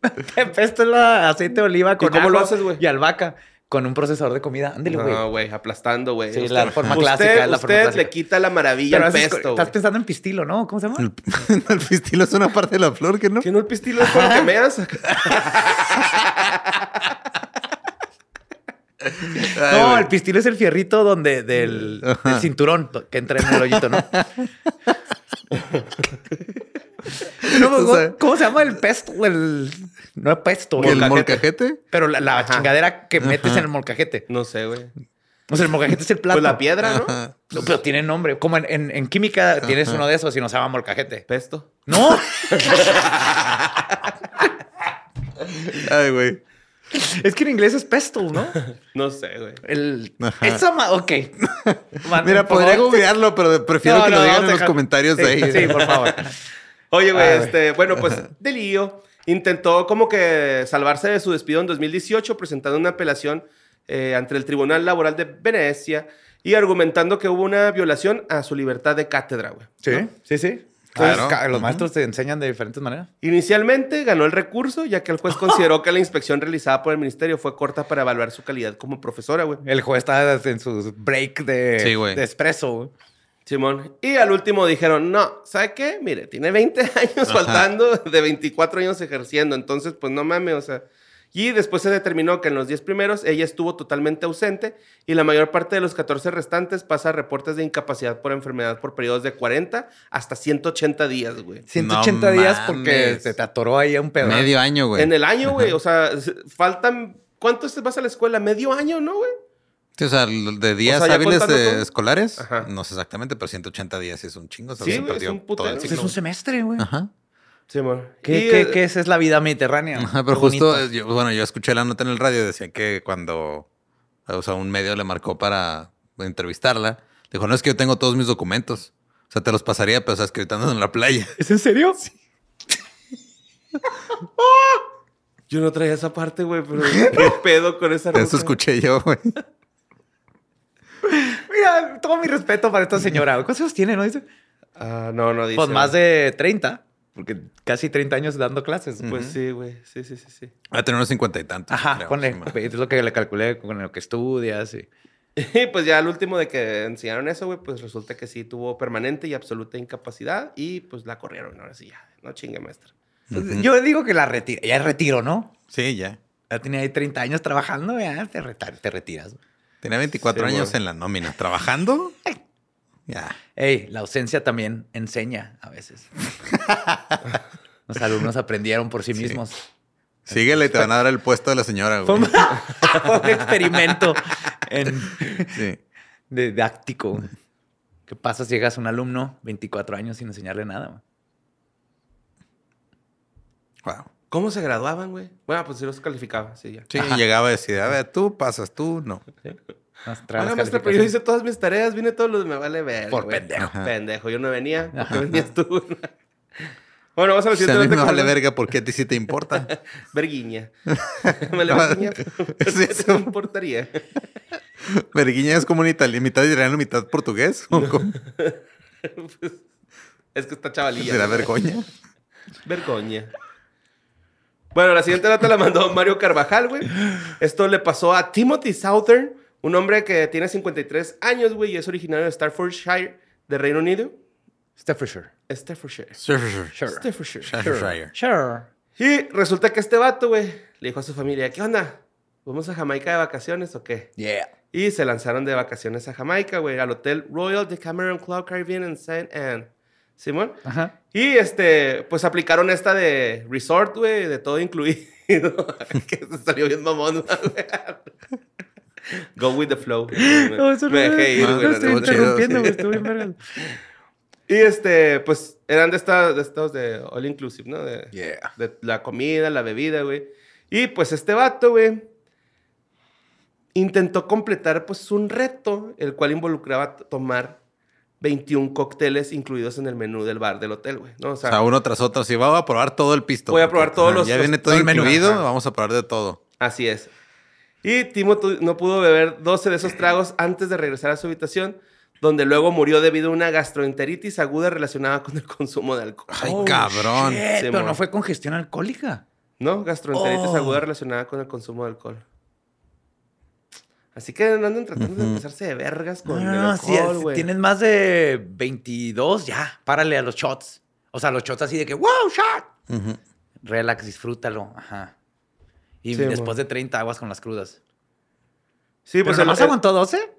[laughs] Pesto la aceite de oliva con cómo lo haces, güey? Y albahaca con un procesador de comida. Ándale, güey. No, güey, aplastando, güey. Sí, Usted- la forma usted- clásica, la forma Usted clásica. le quita la maravilla al pesto, estás pensando en pistilo, ¿no? ¿Cómo se llama? El, [laughs] el pistilo es una parte de la flor, que no? ¿Que no el pistilo es con lo que meas? [laughs] [laughs] Ay, no, el pistilo es el fierrito donde del, del cinturón que entra en el hoyito, ¿no? No, O ¿cómo, sea- cómo se llama el pesto? El, no es pesto, ¿El el- molcajete? pero la, chingadera que metes en el molcajete. No sé, güey. O sea, el molcajete es el plato. Pues la piedra, ¿no? Pero tiene nombre. Como en, en- en química tienes uno de esos y no se llama molcajete. Pesto. No. [laughs] Ay, güey. es que en inglés es pestle, ¿no? [laughs] No sé, güey. El... Ajá. Esa ma... Ok. [laughs] Man, Mira, podría googlearlo, pero prefiero No, que no, lo digan en los comentarios de ahí. Sí, por favor. Oye, güey, este, bueno, pues de lío. Intentó como que salvarse de su despido en 2018 presentando una apelación eh, ante el Tribunal Laboral de Venecia y argumentando que hubo una violación a su libertad de cátedra, güey. Sí, ¿no? sí, sí. Claro. Entonces, ca- los maestros te enseñan de diferentes maneras. Inicialmente ganó el recurso, ya que el juez [laughs] consideró que la inspección realizada por el ministerio fue corta para evaluar su calidad como profesora, güey. El juez está en su break de, Sí, de espresso. güey. Simón. Y al último dijeron, no, ¿sabe qué? Mire, tiene 20 [laughs] años faltando de 24 años ejerciendo, entonces pues no mames, o sea. Y después se determinó que en los 10 primeros ella estuvo totalmente ausente y la mayor parte de los 14 restantes pasa reportes de incapacidad por enfermedad por periodos de 40 hasta 180 días, güey. 180 No días porque mames. se te atoró ahí un pedo. Medio año, güey. En el año, güey, o sea, faltan... ¿Cuánto te vas a la escuela? ¿Medio año, no, güey? Sí, o sea, de días O sea, ya hábiles de escolares, Ajá. no sé exactamente, pero 180 días sí es un chingo. Sí, se güey, es un todo putero. el ciclo. es un semestre, güey. Ajá. Simón. ¿Qué, Y, qué- eh, qué es, es la vida mediterránea? Ajá, pero justo, yo- bueno, yo escuché la nota en el radio, decía que cuando, o sea, un medio le marcó para entrevistarla, dijo, no es que yo tengo todos mis documentos. O sea, te los pasaría, pero o sea, es que ahorita ando en la playa. [laughs] ¿Es en serio? [laughs] Yo no traía esa parte, güey, pero [laughs] qué pedo con esa? Eso escuché yo, güey. Mira, todo mi respeto para esta señora. ¿Cuántos años tiene, no? Dice. Ah, no, no dice. Pues más de 30. Porque casi 30 años dando clases. Pues sí, güey. Sí, sí, sí, sí. Va a tener unos cincuenta y tantos. Ajá, creo, ponle. Es lo que le calculé con lo que estudias. Y... Y [laughs] pues ya al último de que enseñaron eso, güey, pues resulta que sí tuvo permanente y absoluta incapacidad y pues la corrieron. Ahora sí, ya. No chingue, maestra. Pues, Yo digo que la retiro. Ya retiro, ¿no? Sí, ya. Ya tenía ahí 30 años trabajando, ya te, reta- te retiras. Tenía 24 Sí, años güey. en la nómina. ¿Trabajando? [laughs] Ya. Ey, la ausencia también enseña a veces. [laughs] Los alumnos aprendieron por sí mismos. Síguele y te van a dar el puesto de la señora, Fue güey. un, [laughs] fue un experimento en Sí. didáctico. ¿Qué pasa si llegas a un alumno 24 años sin enseñarle nada? güey? Wow. ¿Cómo se graduaban, güey? Bueno, pues sí los calificaba, sí, ya. Sí, llegaba a decir, a ver, tú pasas, tú no. Oiga, las maestra, pero yo hice todas mis tareas, vine todos los... Me vale ver, Por güey. pendejo. Ajá. Pendejo, yo no venía. ¿Por qué Ajá. venías tú? [laughs] bueno, vamos a la a siguiente mí me vale verga porque a ti sí te importa. [laughs] Verguiña. [laughs] me le verguiña. Es ¿Qué eso. te importaría? Verguiña es como un itali- mitad italiano, mitad portugués. ¿O cómo? Es que está chavalilla. ¿Será vergoña? Vergoña. Bueno, la siguiente nota la mandó Mario Carvajal, güey. Esto le pasó a Timothy Southern, un hombre que tiene 53 años, güey, y es originario de Staffordshire, de Reino Unido. Staffordshire. Staffordshire. Sure. Staffordshire. Staffordshire. Sure. Y resulta que este vato, güey, le dijo a su familia, ¿qué onda? ¿Vamos a Jamaica de vacaciones o qué? Yeah. Y se lanzaron de vacaciones a Jamaica, güey, al Hotel Royal Decameron Club Caribbean en St. Anne. Simón. Ajá. Y este, pues aplicaron esta de resort, güey, de todo incluido. [laughs] que se salió bien mamón, güey. [laughs] Go with the flow. [laughs] No, eso Me no dejé ir, güey. No estoy interrumpiendo, güey. Estuvo bien. Y este, pues eran de, esta- de estos de all inclusive, ¿no? De, Yeah. de la comida, la bebida, güey. Y pues este vato, güey, intentó completar pues un reto, el cual involucraba tomar 21 cócteles incluidos en el menú del bar del hotel, güey. ¿no? O O sea, uno tras otro. Si va a probar todo el pisto. Voy a porque, probar todos ajá, los- Ya viene todo el menú. incluido. Ajá. Vamos a probar de todo. Así es. Y Timo no pudo beber 12 de esos tragos antes de regresar a su habitación, donde luego murió debido a una gastroenteritis aguda relacionada con el consumo de alcohol. Ay, Oh, cabrón. shit, Sí, pero no fue congestión alcohólica. ¿No? Gastroenteritis Oh. aguda relacionada con el consumo de alcohol. Así que no anden tratando de pasarse de vergas con el No, si alcohol, es- güey. tienes más de 22, ya, párale a los shots. O sea, los shots así de que, wow, shot. Relax, disfrútalo. Ajá. Y Sí, después de 30 aguas con las crudas. Sí, ¿Pero pues nomás el, aguantó 12?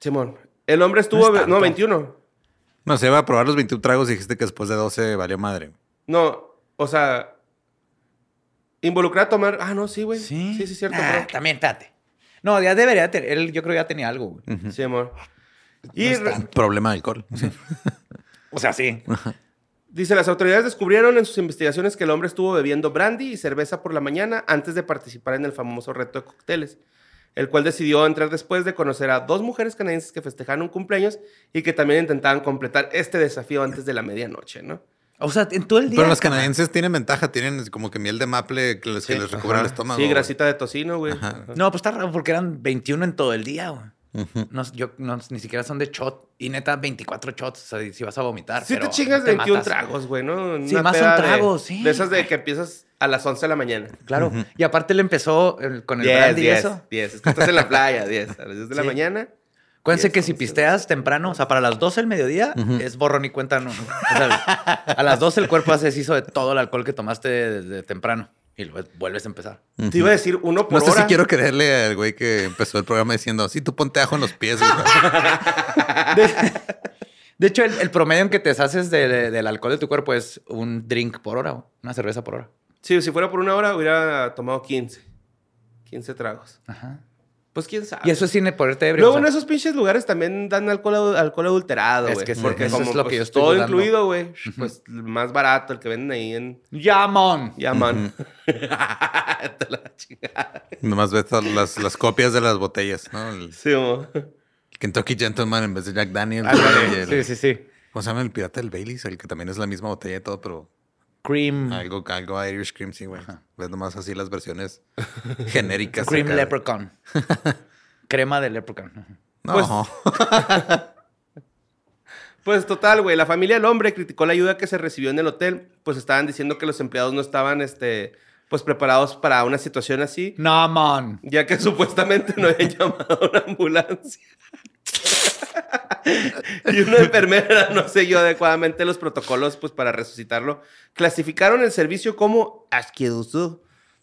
Simón. El hombre estuvo... No es no, tanto. 21. No, se iba a probar los 21 tragos y dijiste que después de 12 valió madre. No, o sea... Involucrar a tomar... Ah, no, sí, güey. Sí. Sí, sí, cierto. Ah, pero- también, espérate. No, ya debería tener. Él, yo creo que ya tenía algo, güey. Sí, amor. Y Problema de alcohol. Sí. [laughs] O sea, sí. [laughs] dice, las autoridades descubrieron en sus investigaciones que el hombre estuvo bebiendo brandy y cerveza por la mañana antes de participar en el famoso reto de cócteles, el cual decidió entrar después de conocer a dos mujeres canadienses que festejaban un cumpleaños y que también intentaban completar este desafío antes de la medianoche, ¿no? O sea, en todo el día. Pero los canadienses tienen ventaja, tienen como que miel de maple que les, que Sí, les recubre el estómago. Sí, grasita de tocino, güey. Ajá. No, pues está raro porque eran 21 en todo el día, güey. No, yo, no, ni siquiera son de shot. Y neta, 24 shots. O sea, si vas a vomitar. Sí pero te chingas te 21 matas. tragos, güey, ¿no? Sí, Una más peda son de- tragos, sí. De esas de que empiezas a las 11 de la mañana. Claro. Y aparte le empezó el- con el 10, brandy y 10, eso. 10. Es que estás en la playa, 10. A las 10 de la Sí. mañana. Acuérdense que si pisteas temprano, o sea, para las 12 del mediodía, es borrón y cuenta. No, O a las 12 el cuerpo se deshizo de todo el alcohol que tomaste desde temprano. Y luego vuelves a empezar. Te iba a decir uno por No sé hora. si quiero creerle al güey que empezó el programa diciendo, sí, tú ponte ajo en los pies. güey". [laughs] De hecho, el, el promedio en que te deshaces de- de- del alcohol de tu cuerpo es un drink por hora, güey. una cerveza por hora. Sí, si fuera por una hora hubiera tomado 15. 15 tragos. Ajá. Pues quién sabe. Y eso es sin ponerte ebrio. Luego o sea, en esos pinches lugares también dan alcohol, alcohol adulterado, Es güey. que sí, Porque eso como es lo que pues, yo estoy todo dudando. incluido, güey. Pues más barato, el que venden ahí en ¡Yamon! Yaman. [laughs] Te la chingada. Nomás ves las, las copias de las botellas, ¿no? El Sí, mo. Kentucky Gentleman en vez de Jack Daniels. El- Sí, sí, sí. ¿Cómo se llama el pirata del Baileys? El que también es la misma botella y todo, pero Cream. algo, algo Irish Cream, sí, güey. Ves nomás así las versiones [laughs] genéricas. Cream acá. Leprechaun. [laughs] Crema de Leprechaun. No. Pues- [laughs] Pues total, güey. La familia del hombre criticó la ayuda que se recibió en el hotel. Pues estaban diciendo que los empleados no estaban, este, pues preparados para una situación así. No, man. Ya que supuestamente no habían llamado a una ambulancia. [laughs] y una enfermera no siguió adecuadamente los protocolos pues, para resucitarlo. Clasificaron el servicio como asqueroso.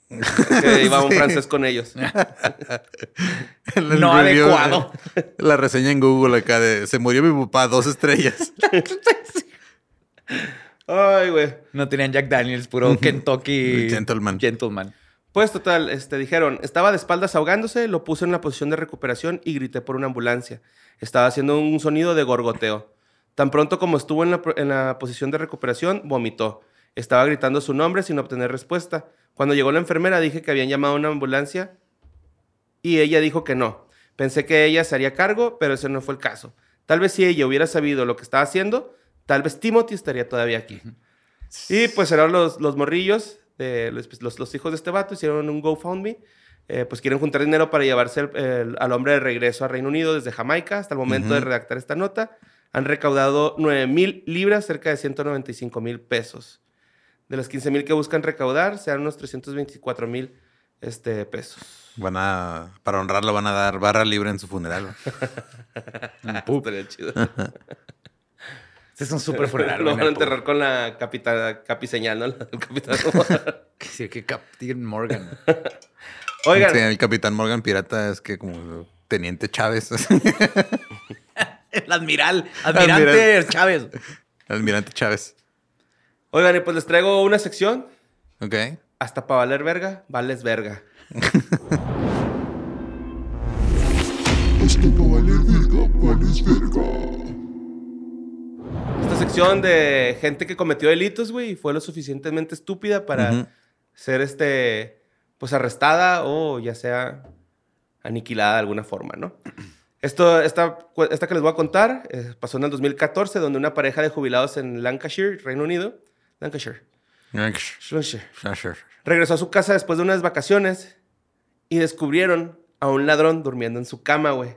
que iba un [laughs] Sí. francés con ellos. [laughs] El- el No review, adecuado. eh, La reseña en Google acá de se murió mi papá, dos estrellas. Ay, güey. No tenían Jack Daniels, puro Kentucky. Gentleman. Gentleman. Pues total, este, dijeron, estaba de espaldas ahogándose, lo puse en la posición de recuperación y grité por una ambulancia. Estaba haciendo un sonido de gorgoteo. Tan pronto como estuvo en la, en la posición de recuperación, vomitó. Estaba gritando su nombre sin obtener respuesta. Cuando llegó la enfermera dije que habían llamado a una ambulancia y ella dijo que no. Pensé que ella se haría cargo, pero ese no fue el caso. Tal vez si ella hubiera sabido lo que estaba haciendo, tal vez Timothy estaría todavía aquí. Y pues eran los, los morrillos, de, los, los- los hijos de este vato, hicieron un GoFundMe. Eh, pues quieren juntar dinero para llevarse el- el- al hombre de regreso a Reino Unido desde Jamaica hasta el momento de redactar esta nota. Han recaudado 9 mil libras, cerca de 195 mil pesos. De las 15 mil que buscan recaudar, sean unos 324 mil este, pesos. Van a, para honrarlo, van a dar barra libre en su funeral. [laughs] Estaría chido. [laughs] Este es un súper funeral. [laughs] Lo van a enterrar con la capitana, capiseñal, ¿no? El capitán. Sí, que Captain Morgan. Oigan, Sí, el capitán Morgan Pirata es que como teniente Chávez. [laughs] El admiral. [laughs] Admirante Admiral. Chávez. Almirante Chávez. oigan, y pues les traigo una sección. Ok. Hasta para valer verga, vales verga. Hasta para valer verga, vales verga. Esta sección de gente que cometió delitos, güey, y fue lo suficientemente estúpida para Ujú. ser este, pues arrestada o ya sea aniquilada de alguna forma, ¿no? [clears throat] Esto, esta, esta que les voy a contar eh, pasó en el 2014, donde una pareja de jubilados en Lancashire, Reino Unido, Lancashire, Lancashire, regresó a su casa después de unas vacaciones y descubrieron a un ladrón durmiendo en su cama, güey.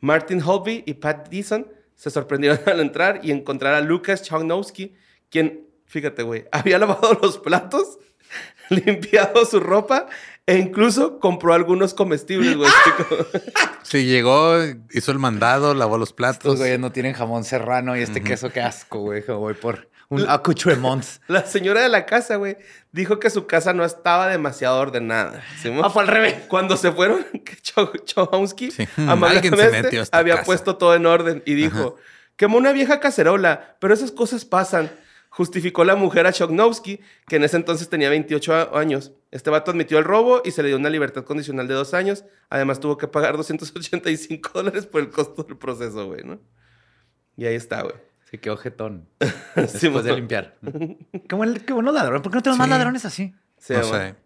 Martin Holby y Pat Deason se sorprendieron [laughs] al entrar y encontrar a Lucas Chognowski, quien, fíjate, güey, [laughs] había lavado los platos, [laughs] limpiado su ropa e incluso compró algunos comestibles, güey. [laughs] Sí, llegó, hizo el mandado, lavó los Estos platos. güeyes no tienen jamón serrano y este queso, qué asco, güey. Voy por un accoutrement. [laughs] La señora de la casa, güey, dijo que su casa no estaba demasiado ordenada. ¿sí? Ah, fue al revés. Cuando se fueron, que Cho- Chomsky Sí. Esta había casa. puesto todo en orden y dijo, quemó una vieja cacerola, pero esas cosas pasan. Justificó la mujer a Chognowski, que en ese entonces tenía 28 a- años. Este vato admitió el robo y se le dio una libertad condicional de dos años. Además, tuvo que pagar 285 [laughs] dólares por el costo del proceso, güey, ¿no? Y ahí está, güey. Se quedó jetón. Sí, [laughs] Después de limpiar. [laughs] Qué, buen, qué buenos ladrones. ¿Por qué no tenemos más Sí. ladrones así? Sí, no sé.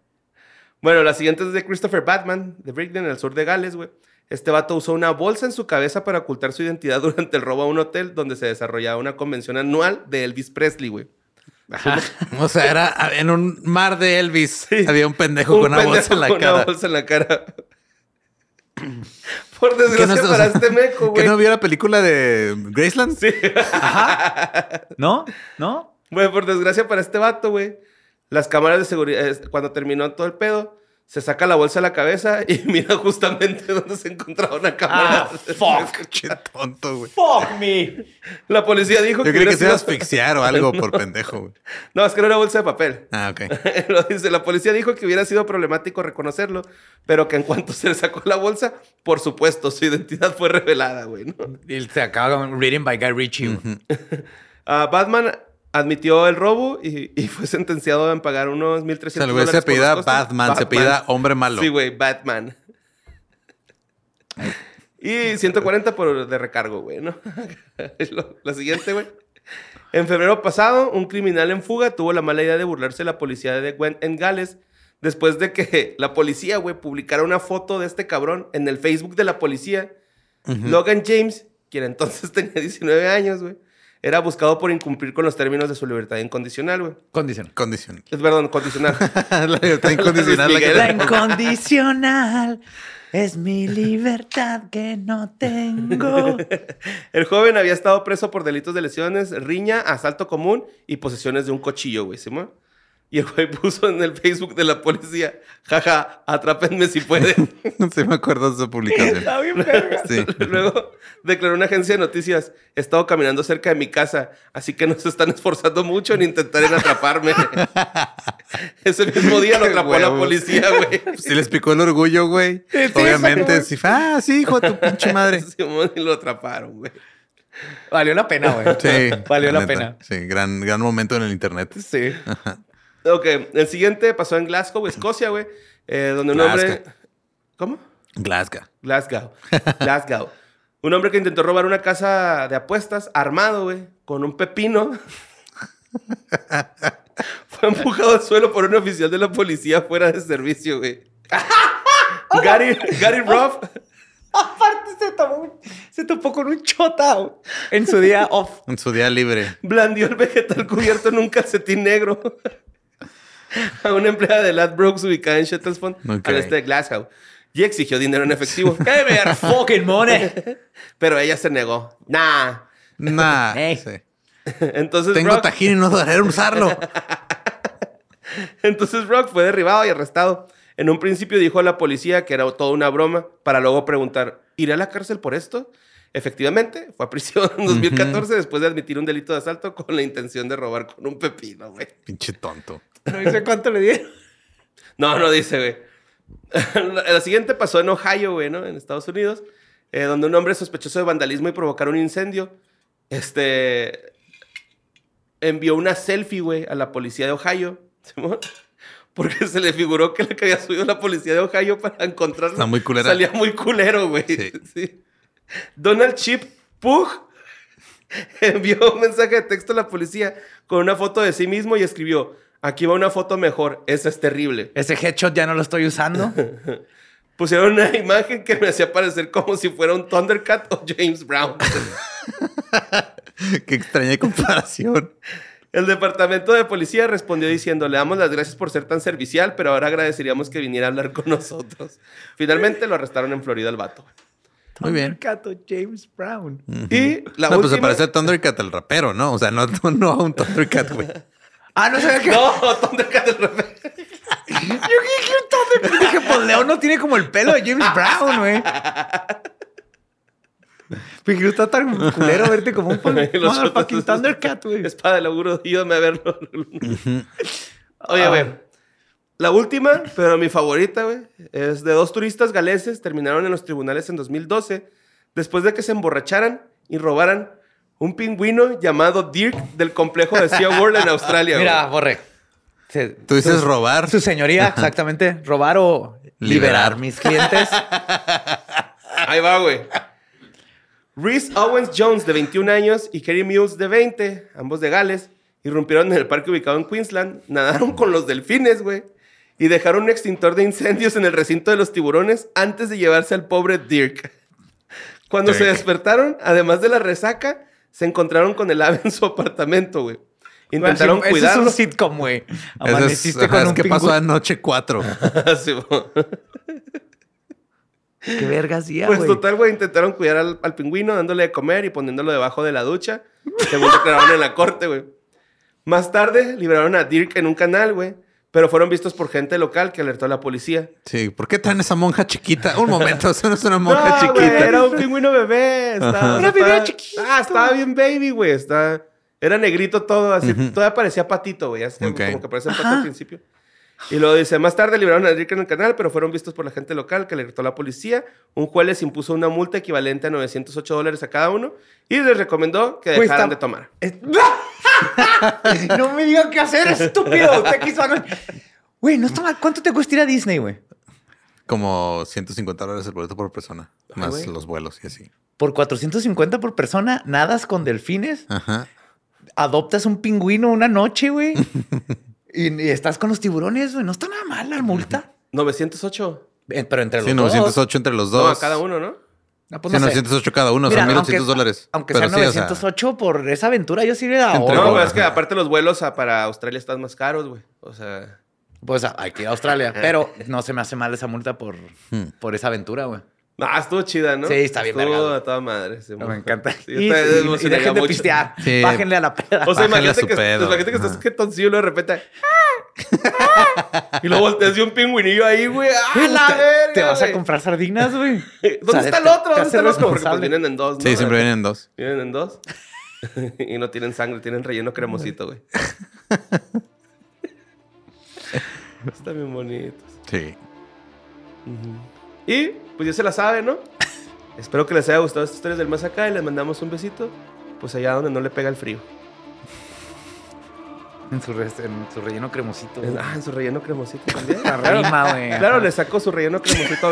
Bueno, la siguiente es de Christopher Batman, de Brigden, en el sur de Gales, güey. Este vato usó una bolsa en su cabeza para ocultar su identidad durante el robo a un hotel donde se desarrollaba una convención anual de Elvis Presley, güey. O sea, era en un mar de Elvis. Había un pendejo Un con una pendejo bolsa en la con una cara. bolsa en la cara. [clears throat] Por ¿Qué desgracia no- o para sea, este meco, ¿Que güey. no vio la película de Graceland? Sí. ¿No? ¿No? Bueno, por desgracia para este vato, güey. Las cámaras de seguridad, es- cuando terminó todo el pedo, se saca la bolsa de la cabeza y [laughs] mira justamente dónde se encontraba una cámara. Ah, [laughs] fuck. Qué tonto, güey. Fuck me. La policía dijo Yo que creí hubiera que se iba a asfixiar o [laughs] algo por pendejo, güey. No, es que no era bolsa de papel. Ah, ok. Lo dice, la policía dijo que hubiera sido problemático reconocerlo, pero que en cuanto se le sacó la bolsa, por supuesto, su identidad fue revelada, güey. ¿no? Y se acaba con Reading by Guy Ritchie. Ah, Batman admitió el robo y, y fue sentenciado a pagar unos 1.300 O sea, dólares se apellida costos. Batman, se apellida hombre malo. Sí, güey, Batman. y 140 por de recargo, güey, ¿no? [laughs] La siguiente, güey. En febrero pasado, un criminal en fuga tuvo la mala idea de burlarse de la policía de Gwen en Gales después de que [laughs] la policía, güey, publicara una foto de este cabrón en el Facebook de la policía. Logan James, quien entonces [laughs] tenía 19 años, güey, era buscado por incumplir con los términos de su libertad incondicional, güey. Condición. Condición. Es perdón, condicional. [laughs] la libertad [laughs] incondicional. la que-. La incondicional es mi libertad que no tengo. [laughs] El joven había estado preso por delitos de lesiones, riña, asalto común y posesiones de un cuchillo, güey, ¿sí? Y el güey puso en el Facebook de la policía, jaja, atrápenme si pueden. [laughs] sí me acuerdo de esa publicación. Está bien, verga. Sí. [laughs] Luego declaró una agencia de noticias, he estado caminando cerca de mi casa, así que no se están esforzando mucho en intentar en atraparme. [laughs] Ese mismo día lo atrapó la policía, güey. Si les picó el orgullo, güey. Obviamente, sí. fue, Ah, sí, hijo de tu pinche madre. Simón, y lo atraparon, güey. Valió la pena, güey. Sí. Valió la, neta. pena. Sí, gran, gran momento en el internet. Sí. Ok, el siguiente pasó en Glasgow, Escocia, güey, eh, donde un hombre... Glasgow. ¿Cómo? Glasgow. Glasgow. [laughs] Glasgow. Un hombre que intentó robar una casa de apuestas armado, güey, con un pepino. [laughs] Fue empujado al suelo por un oficial de la policía fuera de servicio, güey. [laughs] Gary, Gary Ruff Aparte se tomó se topó con un chota güey, en su día off. En su día libre. blandió el vegetal cubierto en un calcetín negro [laughs] a una empleada de Ladbrokes ubicada en Shettleston, Ok. al este de Glasgow, y exigió dinero en efectivo. [laughs] ¡Qué ver fucking money! [laughs] Pero ella se negó. Nah. Nah. Ey. sí. Entonces Tengo Rock, tajín y no dejaré usarlo. entonces Rock fue derribado y arrestado. En un principio dijo a la policía que era toda una broma, para luego preguntar, ¿iré a la cárcel por esto? Efectivamente, fue a prisión en 2014 después de admitir un delito de asalto con la intención de robar con un pepino, güey. Pinche tonto. No dice cuánto le dieron. No, no dice, güey. la, [laughs] la siguiente pasó en Ohio, güey, ¿no? En Estados Unidos, eh, donde un hombre sospechoso de vandalismo y provocar un incendio, este, envió una selfie, güey, a la policía de Ohio, [laughs] ¿Simón? porque se le figuró que la que había subido la policía de Ohio para encontrarlo. Está muy culera. Salía muy culero, güey. Sí. [laughs] Sí. Donald Chip Pug envió un mensaje de texto a la policía con una foto de sí mismo y escribió, aquí va una foto mejor, esa es terrible. Ese headshot ya no lo estoy usando. [laughs] Pusieron una imagen que me hacía parecer como si fuera un Thundercat o James Brown. [laughs] Qué extraña comparación. El departamento de policía respondió diciendo, le damos las gracias por ser tan servicial, pero ahora agradeceríamos que viniera a hablar con nosotros. Finalmente lo arrestaron en Florida el vato. Muy bien. Thundercat o James Brown. Y la no, pues se última... parece a Thundercat el rapero, ¿no? O sea, no, no a un Thundercat, güey. [laughs] Ah, no sabía que. No, [laughs] Thundercat del revés. Yo dije Thundercat. Dije, pues León no tiene como el pelo de James Brown, güey. [laughs] No está tan culero verte como un otros- Thundercat, güey. Espada del auguro, ayúdame a verlo. Oye, güey. La última, pero mi favorita, güey, es de dos turistas galeses terminaron en los tribunales en 2012 después de que se emborracharan y robaran un pingüino llamado Dirk del complejo de SeaWorld en Australia. güey. Mira, borre. Se- Tú dices su- robar. Su señoría, exactamente. Robar o liberar, Liberar. mis clientes. [laughs] Ahí va, güey. Reese Owens Jones, de 21 años, y Kerry Mills, de 20, ambos de Gales, irrumpieron en el parque ubicado en Queensland, nadaron con los delfines, güey, y dejaron un extintor de incendios en el recinto de los tiburones antes de llevarse al pobre Dirk. Cuando se despertaron, además de la resaca, se encontraron con el ave en su apartamento, güey. Intentaron Eso cuidarlo. es un sitcom, güey. Ese es, Amaneciste ajá, con es un que pasó anoche 4. [laughs] Sí, güey. [laughs] ¿Qué verga hacía, Pues güey? total, güey, intentaron cuidar al, al pingüino dándole de comer y poniéndolo debajo de la ducha, según declararon en la corte, güey. Más tarde liberaron a Dirk en un canal, güey, pero fueron vistos por gente local que alertó a la policía. Sí, ¿por qué traen esa monja chiquita? Un momento, [laughs] eso no es una monja No, chiquita. güey, era un pingüino bebé. Estaba, Era estaba- bebé chiquito. Ah, estaba bien baby, güey. Está... Era negrito todo, así. Todavía parecía patito, güey. así Ok. Como que parece pato al principio. Y luego dice, más tarde liberaron a Dirk en el canal, pero fueron vistos por la gente local que alertó a la policía. Un juez les impuso una multa equivalente a 908 dólares a cada uno y les recomendó que dejaran está- de tomar. [laughs] Es- no me digan qué hacer, estúpido. Te quiso- Güey, no está mal. ¿Cuánto te cuesta ir a Disney, güey? Como 150 dólares el boleto por persona. Más güey. los vuelos y así. Por 450 por persona, nadas con delfines, Ajá. adoptas un pingüino una noche, güey. [laughs] y, y estás con los tiburones, güey. No está nada mal la multa. 908. Eh, Pero entre los Sí, dos. 908 entre los No, dos. a cada uno, ¿no? No, pues Sí, no sé. 908 cada uno, Mira, son 1800 aunque- dólares. Aunque Pero sea sí, o sea, 908 por esa aventura, yo sí le da Entre No, güey, es que aparte los vuelos a- para Australia están más caros, güey. O sea... Pues hay que ir a Australia. [laughs] Pero no se me hace mal esa multa por, por esa aventura, güey. Ah, estuvo chida, ¿no? Sí, está bien Estuvo verga, güey. a toda madre. sí, Me encanta. Sí, [laughs] y, y- dejen de mucho. pistear. Sí. Bájenle a la peda. O sea, imagínate que, pedo. imagínate que estás jetoncillo y de repente... y luego volteas y un pingüinillo ahí, güey. ¡Ah, la te, verga! te vas a comprar sardinas, güey. [laughs] ¿Dónde O sea, está el otro? ¿Dónde está el otro? Porque pues vienen en dos, ¿no? Sí, siempre vienen dos. Vienen en dos. [laughs] y no tienen sangre, tienen relleno cremosito, güey. Están bien bonitos. Sí. Y pues ya se la sabe, ¿no? [laughs] Espero que les haya gustado estas historias del más acá y les mandamos un besito. Pues allá donde no le pega el frío. En su, re- en su relleno cremosito. Ah, en su relleno cremosito también. La Claro, rima, güey. claro, le saco su relleno cremosito a